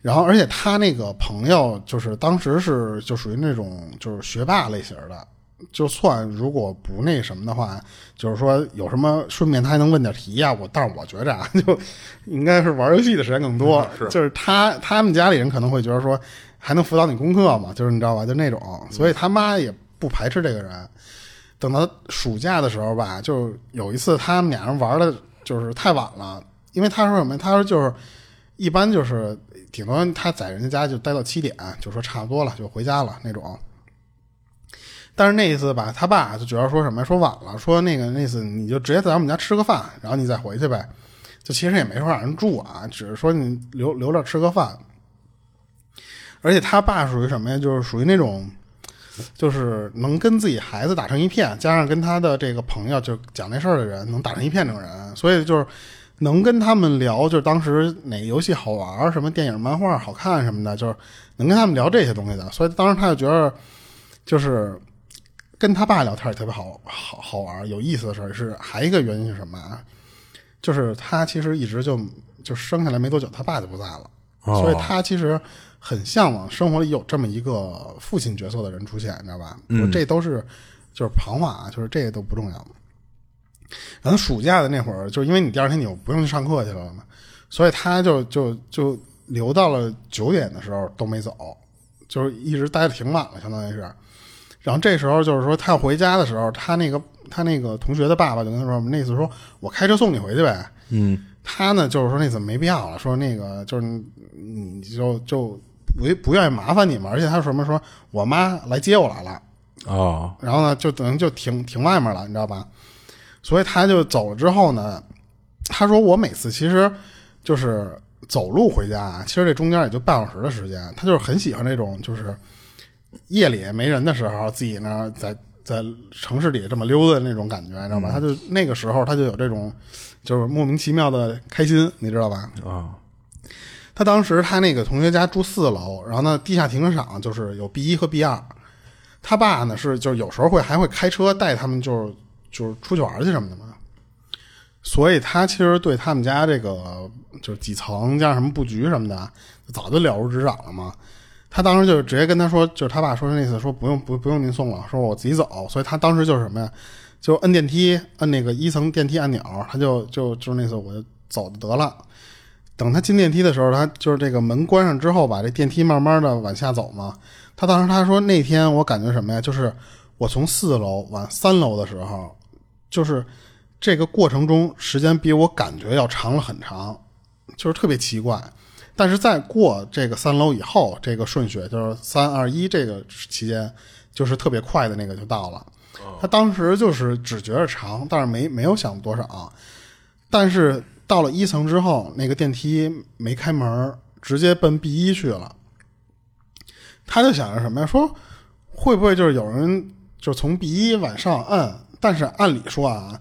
然后而且他那个朋友就是当时是就属于那种就是学霸类型的，就算如果不那什么的话，就是说有什么顺便他还能问点题呀，我但是我觉着啊，就应该是玩游戏的时间更多，就是他他们家里人可能会觉得说。还能辅导你功课嘛？就是你知道吧？就那种，所以他妈也不排斥这个人。等到暑假的时候吧，就有一次他们俩人玩的，就是太晚了。因为他说什么？他说就是一般就是顶多他在人家家就待到七点，就说差不多了就回家了那种。但是那一次吧，他爸就主要说什么？说晚了，说那个那次你就直接在我们家吃个饭，然后你再回去呗。就其实也没说让人住啊，只是说你留留着吃个饭。而且他爸属于什么呀？就是属于那种，就是能跟自己孩子打成一片，加上跟他的这个朋友就讲那事儿的人能打成一片，这种人，所以就是能跟他们聊，就是当时哪个游戏好玩，什么电影、漫画好看什么的，就是能跟他们聊这些东西的。所以当时他就觉得，就是跟他爸聊天也特别好好好玩、有意思的事儿。是还一个原因是什么啊？就是他其实一直就就生下来没多久，他爸就不在了，所以他其实。很向往生活里有这么一个父亲角色的人出现，你知道吧？嗯，这都是就是旁话啊，就是这个都不重要。然后暑假的那会儿，就因为你第二天你又不用去上课去了嘛，所以他就就就留到了九点的时候都没走，就是一直待的挺晚了，相当于是。然后这时候就是说他要回家的时候，他那个他那个同学的爸爸就跟他说：“那次说我开车送你回去呗。”嗯，他呢就是说那次没必要了，说那个就是你就就。不不愿意麻烦你们，而且他说什么？说我妈来接我来了，哦，然后呢，就等于就停停外面了，你知道吧？所以他就走了之后呢，他说我每次其实就是走路回家，其实这中间也就半小时的时间。他就是很喜欢那种就是夜里没人的时候，自己呢在在城市里这么溜达那种感觉，你知道吧？他就那个时候他就有这种就是莫名其妙的开心，你知道吧？啊。他当时他那个同学家住四楼，然后呢，地下停车场就是有 B 一和 B 二。他爸呢是就是有时候会还会开车带他们，就是就是出去玩去什么的嘛。所以他其实对他们家这个就是几层加上什么布局什么的，早就了如指掌了嘛。他当时就直接跟他说，就是他爸说那意思说不用不不用您送了，说我自己走。所以他当时就是什么呀，就摁电梯，摁那个一层电梯按钮，他就就就是那次我就走就得了。等他进电梯的时候，他就是这个门关上之后把，这电梯慢慢的往下走嘛。他当时他说那天我感觉什么呀？就是我从四楼往三楼的时候，就是这个过程中时间比我感觉要长了很长，就是特别奇怪。但是在过这个三楼以后，这个顺序就是三二一这个期间，就是特别快的那个就到了。他当时就是只觉得长，但是没没有想多少。但是到了一层之后，那个电梯没开门，直接奔 B 一去了。他就想着什么呀？说会不会就是有人就从 B 一往上摁？但是按理说啊，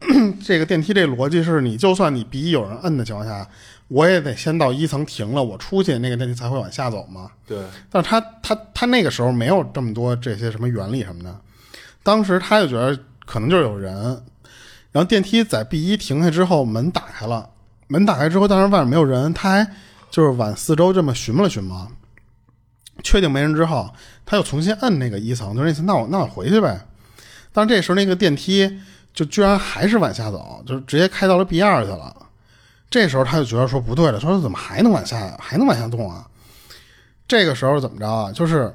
这个电梯这逻辑是你就算你 B 一有人摁的情况下，我也得先到一层停了，我出去那个电梯才会往下走嘛。对，但是他他他那个时候没有这么多这些什么原理什么的，当时他就觉得可能就是有人，然后电梯在 B 一停下之后，门打开了，门打开之后，当时外面没有人，他还就是往四周这么寻摸了寻摸，确定没人之后，他又重新摁那个一层，就那次那我那我回去呗。但这时候那个电梯就居然还是往下走，就直接开到了 B 二去了。这时候他就觉得说不对了，说怎么还能往下还能往下动啊？这个时候怎么着啊？就是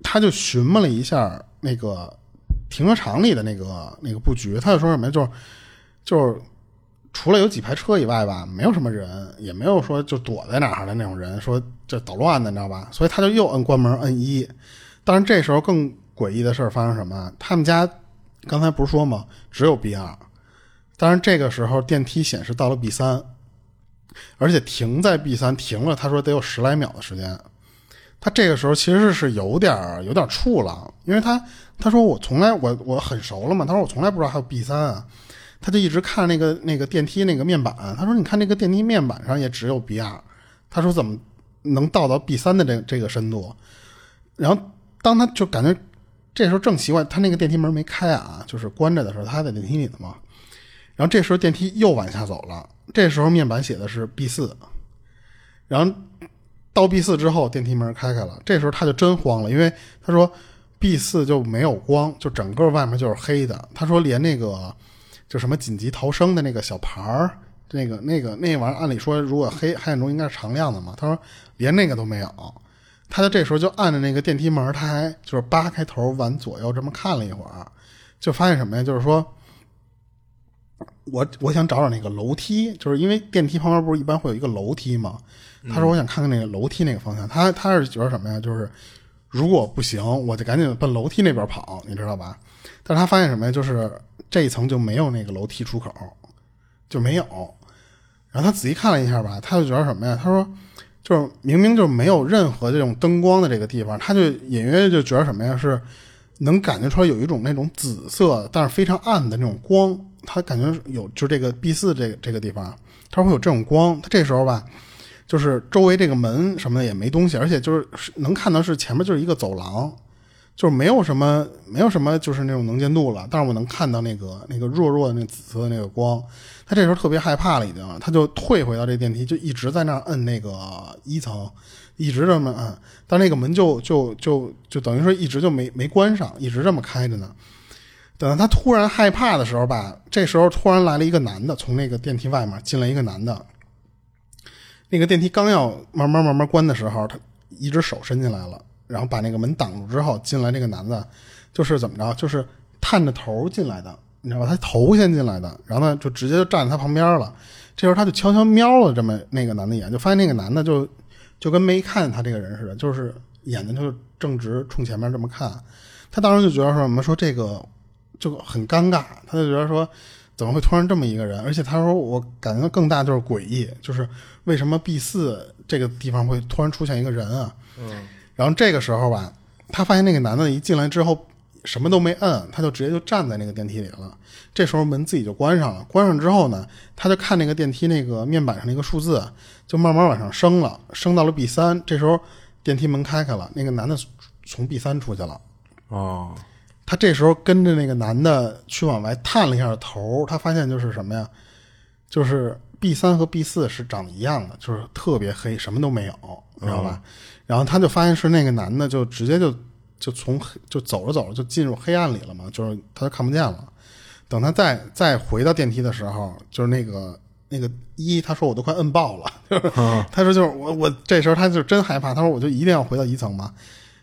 他就询问了一下那个停车场里的那个那个布局，他就说什么？就是就是除了有几排车以外吧，没有什么人，也没有说就躲在哪儿的那种人，说这捣乱的，你知道吧？所以他就又摁关门摁一。但是这时候更诡异的事儿发生什么？他们家刚才不是说吗？只有 B 二，但是这个时候电梯显示到了 B 三。而且停在 B 三停了，他说得有十来秒的时间。他这个时候其实是有点有点怵了，因为他他说我从来我我很熟了嘛，他说我从来不知道还有 B 三啊，他就一直看那个那个电梯那个面板，他说你看那个电梯面板上也只有 B 二，他说怎么能到到 B 三的这这个深度？然后当他就感觉这时候正奇怪，他那个电梯门没开啊，就是关着的时候，他在电梯里呢嘛。然后这时候电梯又往下走了。这时候面板写的是 B 四，然后到 B 四之后，电梯门开开了。这时候他就真慌了，因为他说 B 四就没有光，就整个外面就是黑的。他说连那个就什么紧急逃生的那个小牌儿，那个那个那玩意儿，按理说如果黑黑暗中应该是常亮的嘛。他说连那个都没有。他就这时候就按着那个电梯门，他还就是扒开头往左右这么看了一会儿，就发现什么呀？就是说。我我想找找那个楼梯，就是因为电梯旁边不是一般会有一个楼梯吗？他说我想看看那个楼梯那个方向。他他是觉得什么呀？就是如果不行，我就赶紧奔楼梯那边跑，你知道吧？但是他发现什么呀？就是这一层就没有那个楼梯出口，就没有。然后他仔细看了一下吧，他就觉得什么呀？他说就是明明就没有任何这种灯光的这个地方，他就隐约就觉得什么呀？是能感觉出来有一种那种紫色，但是非常暗的那种光。他感觉有，就这个 B 四这个这个地方，它会有这种光。他这时候吧，就是周围这个门什么的也没东西，而且就是能看到是前面就是一个走廊，就是没有什么没有什么就是那种能见度了。但是我能看到那个那个弱弱的那紫色的那个光。他这时候特别害怕了，已经，他就退回到这电梯，就一直在那摁那个一层，一直这么摁，但那个门就就就就等于说一直就没没关上，一直这么开着呢。等到他突然害怕的时候吧，这时候突然来了一个男的，从那个电梯外面进来一个男的。那个电梯刚要慢慢慢慢关的时候，他一只手伸进来了，然后把那个门挡住之后，进来这个男的，就是怎么着，就是探着头进来的，你知道吧？他头先进来的，然后呢就直接就站在他旁边了。这时候他就悄悄瞄了这么那个男的一眼，就发现那个男的就就跟没看见他这个人似的，就是眼睛就正直冲前面这么看。他当时就觉得说什么说这个。就很尴尬，他就觉得说，怎么会突然这么一个人？而且他说，我感觉更大就是诡异，就是为什么 B 四这个地方会突然出现一个人啊？嗯。然后这个时候吧，他发现那个男的一进来之后，什么都没摁，他就直接就站在那个电梯里了。这时候门自己就关上了，关上之后呢，他就看那个电梯那个面板上那个数字，就慢慢往上升了，升到了 B 三。这时候电梯门开开了，那个男的从 B 三出去了。哦。他这时候跟着那个男的去往外探了一下头，他发现就是什么呀？就是 B 三和 B 四是长得一样的，就是特别黑，什么都没有，你知道吧？然后他就发现是那个男的，就直接就就从就走着走着就进入黑暗里了嘛，就是他就看不见了。等他再再回到电梯的时候，就是那个那个一，他说我都快摁爆了，他说就是我我这时候他就真害怕，他说我就一定要回到一层嘛。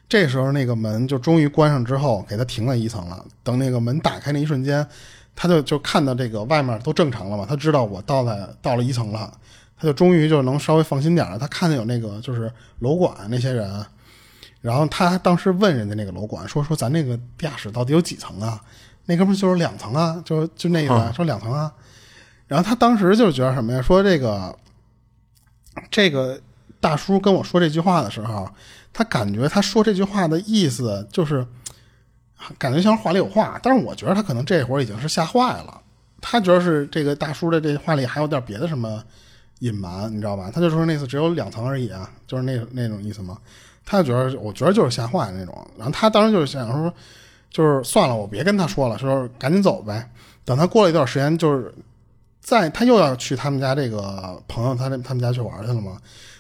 这时候那个门就终于关上之后，给他停在一层了。等那个门打开那一瞬间，他就就看到这个外面都正常了嘛。他知道我到了到了一层了，他就终于就能稍微放心点了。他看见有那个就是楼管那些人，然后他当时问人家那个楼管说说咱那个地下室到底有几层啊？那哥们就是两层啊，就就那个说两层啊。然后他当时就觉得什么呀？说这个这个大叔跟我说这句话的时候，他感觉他说这句话的意思就是感觉像话里有话，但是我觉得他可能这会儿已经是吓坏了。他觉得是这个大叔的这话里还有点别的什么隐瞒，你知道吧？他就说那次只有两层而已啊，就是那那种意思嘛。他觉得，我觉得就是吓坏那种。然后他当时就是想说，就是算了，我别跟他说了，说赶紧走呗。等他过了一段时间，就是在他又要去他们家这个朋友他他们家去玩去了嘛。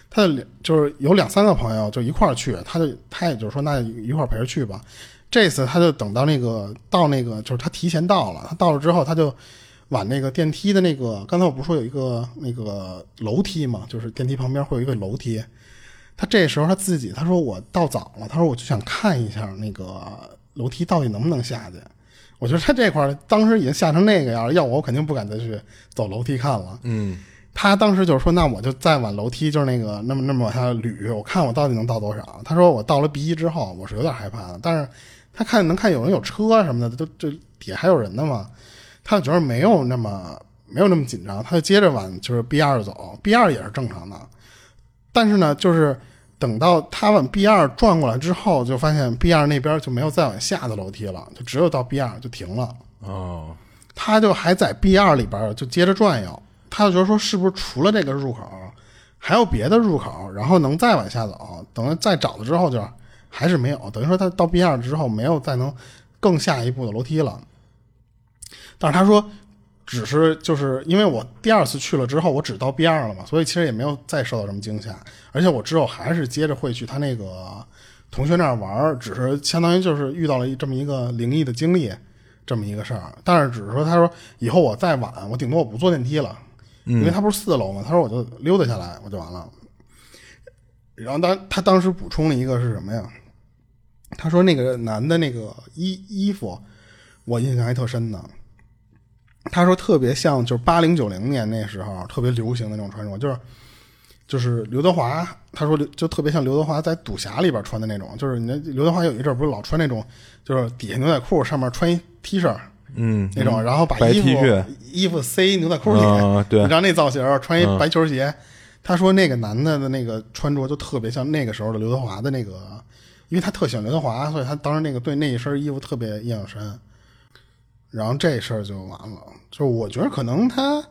他就是有两三个朋友就一块儿去，他就他也就是说那一块儿陪着去吧。这次他就等到那个到那个就是他提前到了，他到了之后他就。往那个电梯的那个，刚才我不是说有一个那个楼梯嘛，就是电梯旁边会有一个楼梯。他这时候他自己他说我到早了，他说我就想看一下那个楼梯到底能不能下去。我觉得他这块当时已经吓成那个样了，要我我肯定不敢再去走楼梯看了。嗯，他当时就是说，那我就再往楼梯，就是那个那么那么往下捋，我看我到底能到多少。他说我到了 B 一之后，我是有点害怕的，但是他看能看有人有车什么的，都这底下还有人呢嘛。他就觉得没有那么没有那么紧张，他就接着往就是 B 二走，B 二也是正常的，但是呢，就是等到他往 B 二转过来之后，就发现 B 二那边就没有再往下的楼梯了，就只有到 B 二就停了。哦，他就还在 B 二里边就接着转悠，他就觉得说是不是除了这个入口还有别的入口，然后能再往下走，等他再找了之后就还是没有，等于说他到 B 二之后没有再能更下一步的楼梯了。但是他说，只是就是因为我第二次去了之后，我只到 B 二了嘛，所以其实也没有再受到什么惊吓。而且我之后还是接着会去他那个同学那儿玩，只是相当于就是遇到了这么一个灵异的经历，这么一个事儿。但是只是说，他说以后我再晚，我顶多我不坐电梯了，因为他不是四楼嘛。他说我就溜达下来，我就完了。然后当他当时补充了一个是什么呀？他说那个男的那个衣衣服，我印象还特深呢。他说特别像，就是八零九零年那时候特别流行的那种穿着，就是就是刘德华。他说就特别像刘德华在《赌侠》里边穿的那种，就是你刘德华有一阵不是老穿那种，就是底下牛仔裤上面穿一 T 恤，嗯，那种，然后把衣服衣服塞牛仔裤里，对，你知道那造型，穿一白球鞋。他说那个男的的那个穿着就特别像那个时候的刘德华的那个，因为他特喜欢刘德华，所以他当时那个对那一身衣服特别印象深。然后这事儿就完了，就我觉得可能他，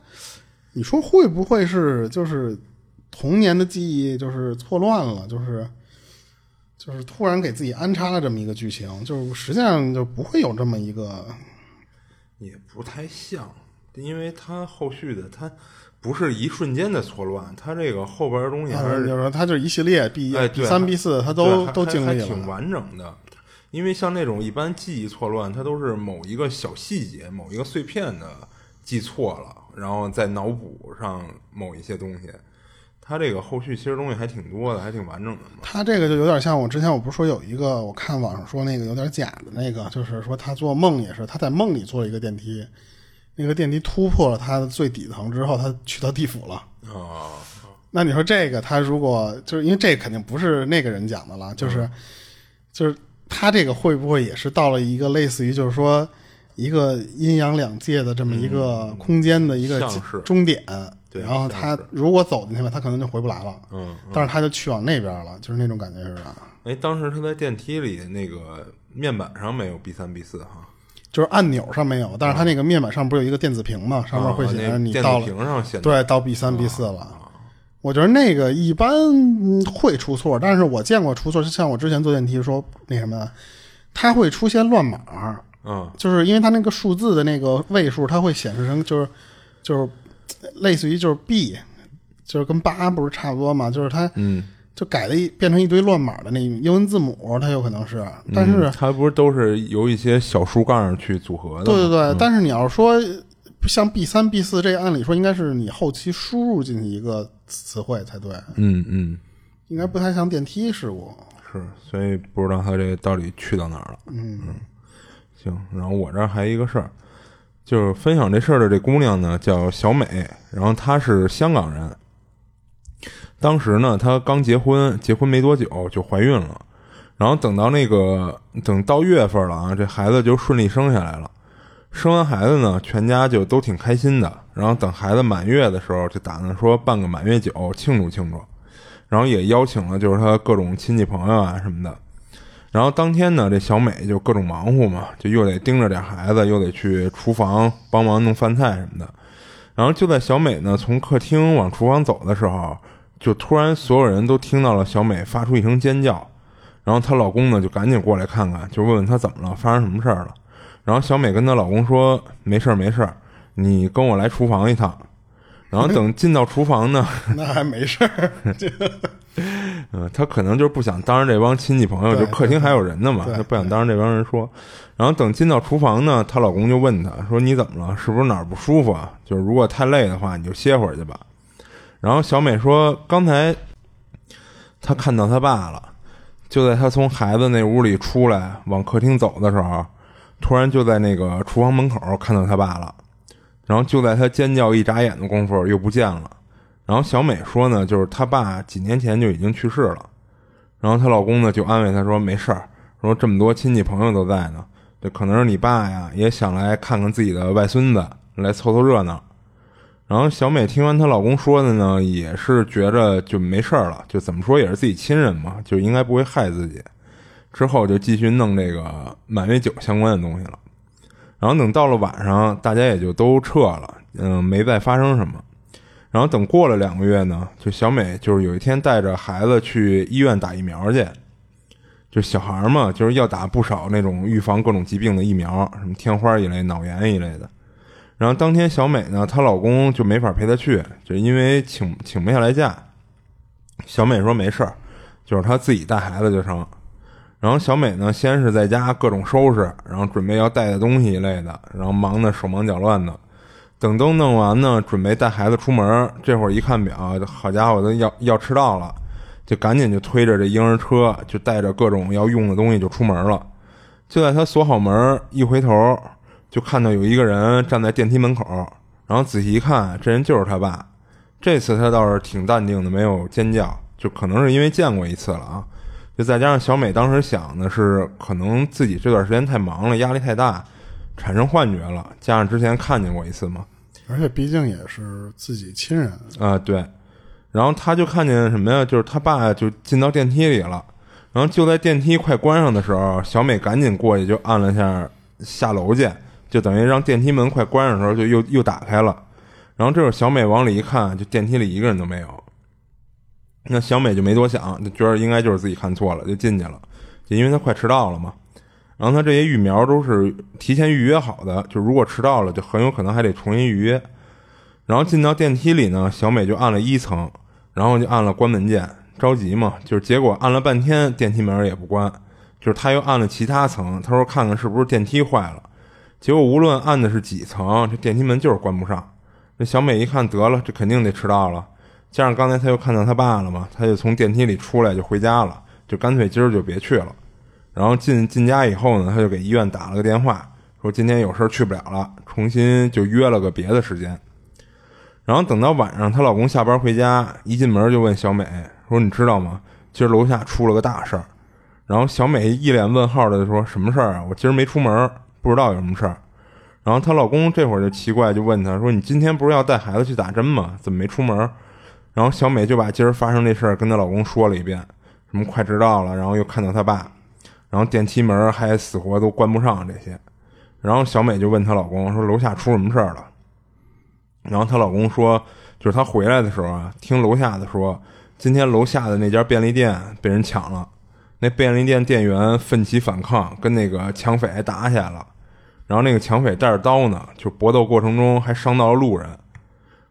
你说会不会是就是童年的记忆就是错乱了，就是就是突然给自己安插了这么一个剧情，就是实际上就不会有这么一个，也不太像，因为他后续的他不是一瞬间的错乱，他这个后边的东西还是就是说他就是一系列 B 哎 B 三 B 四他都都经历了，挺完整的。因为像那种一般记忆错乱，它都是某一个小细节、某一个碎片的记错了，然后再脑补上某一些东西。它这个后续其实东西还挺多的，还挺完整的。他这个就有点像我之前我不是说有一个，我看网上说那个有点假的那个，就是说他做梦也是他在梦里做了一个电梯，那个电梯突破了它的最底层之后，他去到地府了。哦，那你说这个他如果就是因为这肯定不是那个人讲的了，就是就是。他这个会不会也是到了一个类似于就是说一个阴阳两界的这么一个空间的一个终点？对，然后他如果走进去了，他可能就回不来了。嗯，但是他就去往那边了，就是那种感觉似的。哎，当时他在电梯里那个面板上没有 B 三 B 四哈，就是按钮上没有，但是它那个面板上不是有一个电子屏嘛，上面会显示你到了，对，到 B 三 B 四了。我觉得那个一般会出错，但是我见过出错，就像我之前坐电梯说那什么，它会出现乱码，嗯，就是因为它那个数字的那个位数，它会显示成就是就是类似于就是 B，就是跟八不是差不多嘛，就是它嗯，就改了一变成一堆乱码的那英文字母，它有可能是，但是它不是都是由一些小竖杠去组合的，对对对，但是你要说。像 B 三 B 四这个，按理说应该是你后期输入进去一个词汇才对。嗯嗯，应该不太像电梯事故。是，所以不知道它这到底去到哪儿了。嗯嗯，行。然后我这儿还一个事儿，就是分享这事儿的这姑娘呢叫小美，然后她是香港人，当时呢，她刚结婚，结婚没多久就怀孕了。然后等到那个等到月份了啊，这孩子就顺利生下来了。生完孩子呢，全家就都挺开心的。然后等孩子满月的时候，就打算说办个满月酒庆祝庆祝。然后也邀请了就是他各种亲戚朋友啊什么的。然后当天呢，这小美就各种忙活嘛，就又得盯着点孩子，又得去厨房帮忙弄饭菜什么的。然后就在小美呢从客厅往厨房走的时候，就突然所有人都听到了小美发出一声尖叫。然后她老公呢就赶紧过来看看，就问问她怎么了，发生什么事儿了。然后小美跟她老公说：“没事儿，没事儿，你跟我来厨房一趟。”然后等进到厨房呢，那还没事儿。嗯，她可能就是不想当着这帮亲戚朋友，就客厅还有人呢嘛，她不想当着这帮人说。然后等进到厨房呢，她老公就问她说：“你怎么了？是不是哪儿不舒服啊？就是如果太累的话，你就歇会儿去吧。”然后小美说：“刚才她看到她爸了。”就在她从孩子那屋里出来往客厅走的时候，突然就在那个厨房门口看到她爸了。然后就在她尖叫一眨眼的功夫又不见了。然后小美说呢，就是她爸几年前就已经去世了。然后她老公呢就安慰她说没事儿，说这么多亲戚朋友都在呢，这可能是你爸呀也想来看看自己的外孙子，来凑凑热闹。然后小美听完她老公说的呢，也是觉着就没事儿了，就怎么说也是自己亲人嘛，就应该不会害自己。之后就继续弄这个满月酒相关的东西了。然后等到了晚上，大家也就都撤了，嗯，没再发生什么。然后等过了两个月呢，就小美就是有一天带着孩子去医院打疫苗去，就小孩嘛，就是要打不少那种预防各种疾病的疫苗，什么天花一类、脑炎一类的。然后当天小美呢，她老公就没法陪她去，就因为请请不下来假。小美说没事儿，就是她自己带孩子就成。然后小美呢，先是在家各种收拾，然后准备要带的东西一类的，然后忙得手忙脚乱的。等都弄完呢，准备带孩子出门，这会儿一看表，好家伙，都要要迟到了，就赶紧就推着这婴儿车，就带着各种要用的东西就出门了。就在她锁好门，一回头。就看到有一个人站在电梯门口，然后仔细一看，这人就是他爸。这次他倒是挺淡定的，没有尖叫，就可能是因为见过一次了啊。就再加上小美当时想的是，可能自己这段时间太忙了，压力太大，产生幻觉了。加上之前看见过一次嘛，而且毕竟也是自己亲人啊。对，然后他就看见什么呀？就是他爸就进到电梯里了。然后就在电梯快关上的时候，小美赶紧过去就按了下下楼键。就等于让电梯门快关上的时候，就又又打开了。然后这会儿小美往里一看，就电梯里一个人都没有。那小美就没多想，就觉得应该就是自己看错了，就进去了。就因为她快迟到了嘛。然后她这些疫苗都是提前预约好的，就如果迟到了，就很有可能还得重新预约。然后进到电梯里呢，小美就按了一层，然后就按了关门键，着急嘛，就是结果按了半天电梯门也不关，就是她又按了其他层，她说看看是不是电梯坏了。结果无论按的是几层，这电梯门就是关不上。那小美一看，得了，这肯定得迟到了。加上刚才她又看到她爸了嘛，她就从电梯里出来就回家了，就干脆今儿就别去了。然后进进家以后呢，她就给医院打了个电话，说今天有事去不了了，重新就约了个别的时间。然后等到晚上，她老公下班回家，一进门就问小美说：“你知道吗？今儿楼下出了个大事儿。”然后小美一脸问号的说：“什么事儿啊？我今儿没出门。”不知道有什么事儿，然后她老公这会儿就奇怪，就问她说：“你今天不是要带孩子去打针吗？怎么没出门？”然后小美就把今儿发生这事儿跟她老公说了一遍，什么快迟到了，然后又看到她爸，然后电梯门还死活都关不上这些。然后小美就问她老公说：“楼下出什么事儿了？”然后她老公说：“就是她回来的时候啊，听楼下的说，今天楼下的那家便利店被人抢了，那便利店店员奋起反抗，跟那个抢匪打起来了。”然后那个抢匪带着刀呢，就搏斗过程中还伤到了路人，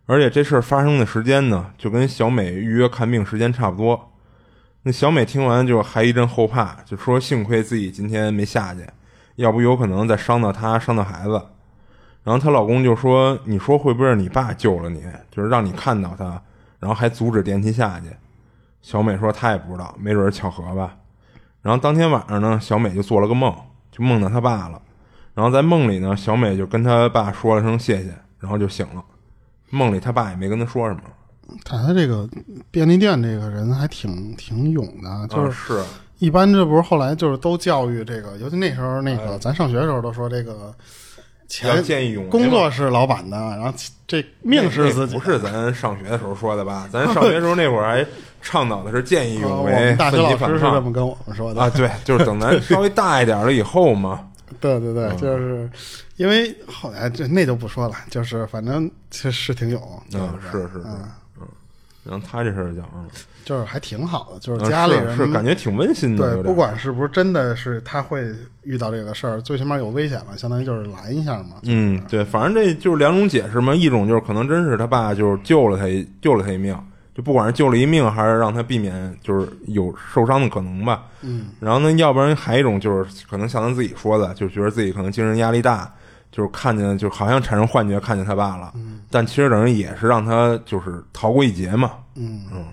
而且这事儿发生的时间呢，就跟小美预约看病时间差不多。那小美听完就还一阵后怕，就说幸亏自己今天没下去，要不有可能再伤到她，伤到孩子。然后她老公就说：“你说会不会是你爸救了你，就是让你看到他，然后还阻止电梯下去？”小美说：“她也不知道，没准是巧合吧。”然后当天晚上呢，小美就做了个梦，就梦到她爸了。然后在梦里呢，小美就跟他爸说了声谢谢，然后就醒了。梦里他爸也没跟他说什么。他他这个便利店这个人还挺挺勇的，就啊是是一般这不是后来就是都教育这个，尤其那时候那哎个咱上学的时候都说这个要钱见义勇为工作是老板的，然后这命是自己不是咱 上学的时候说的吧？咱上学的时候那会儿还倡导的是见义勇为、们大学奋老师是这么跟我们说的啊。对，就是等咱稍微大一点了以后嘛。对对对，嗯就是因为后来这那就不说了，就是反正其实是挺勇，是是是，嗯嗯。然后他这事儿讲就是还挺好的，就是嗯家里人是是感觉挺温馨的，对，不管是不是真的是他会遇到这个事儿，最起码有危险了，相当于就是拦一下嘛。嗯，对，反正这就是两种解释嘛。一种就是可能真是他爸就是救了他一救了他一命，就不管是救了一命，还是让他避免就是有受伤的可能吧。嗯，然后呢，要不然还有一种就是可能像他自己说的，就觉得自己可能精神压力大，就是看见就好像产生幻觉看见他爸了，但其实等于也是让他就是逃过一劫嘛。嗯嗯，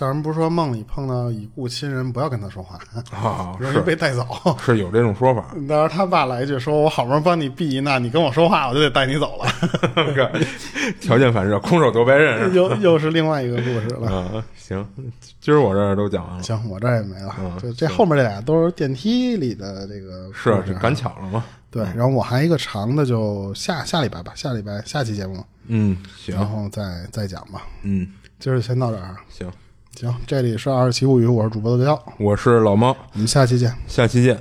叫人不是说梦里碰到已故亲人，不要跟他说话，啊，容易是被带走。是有这种说法，当时他爸来一句说：“我好不容易帮你避一难，你跟我说话，我就得带你走了。条件反射，空手夺白刃”又又是另外一个故事了。啊。行，今儿我这儿都讲完了，行，我这儿也没了。嗯就这后面这俩都是电梯里的这个是赶巧了嘛？对，然后我还一个长的，就下下礼拜吧，下礼拜下期节目，嗯，行然，后再再讲吧。嗯，今儿就先到这儿。行，行，这里是二十七物语，我是主播豆豆，我是老猫，我们下期见。下期见。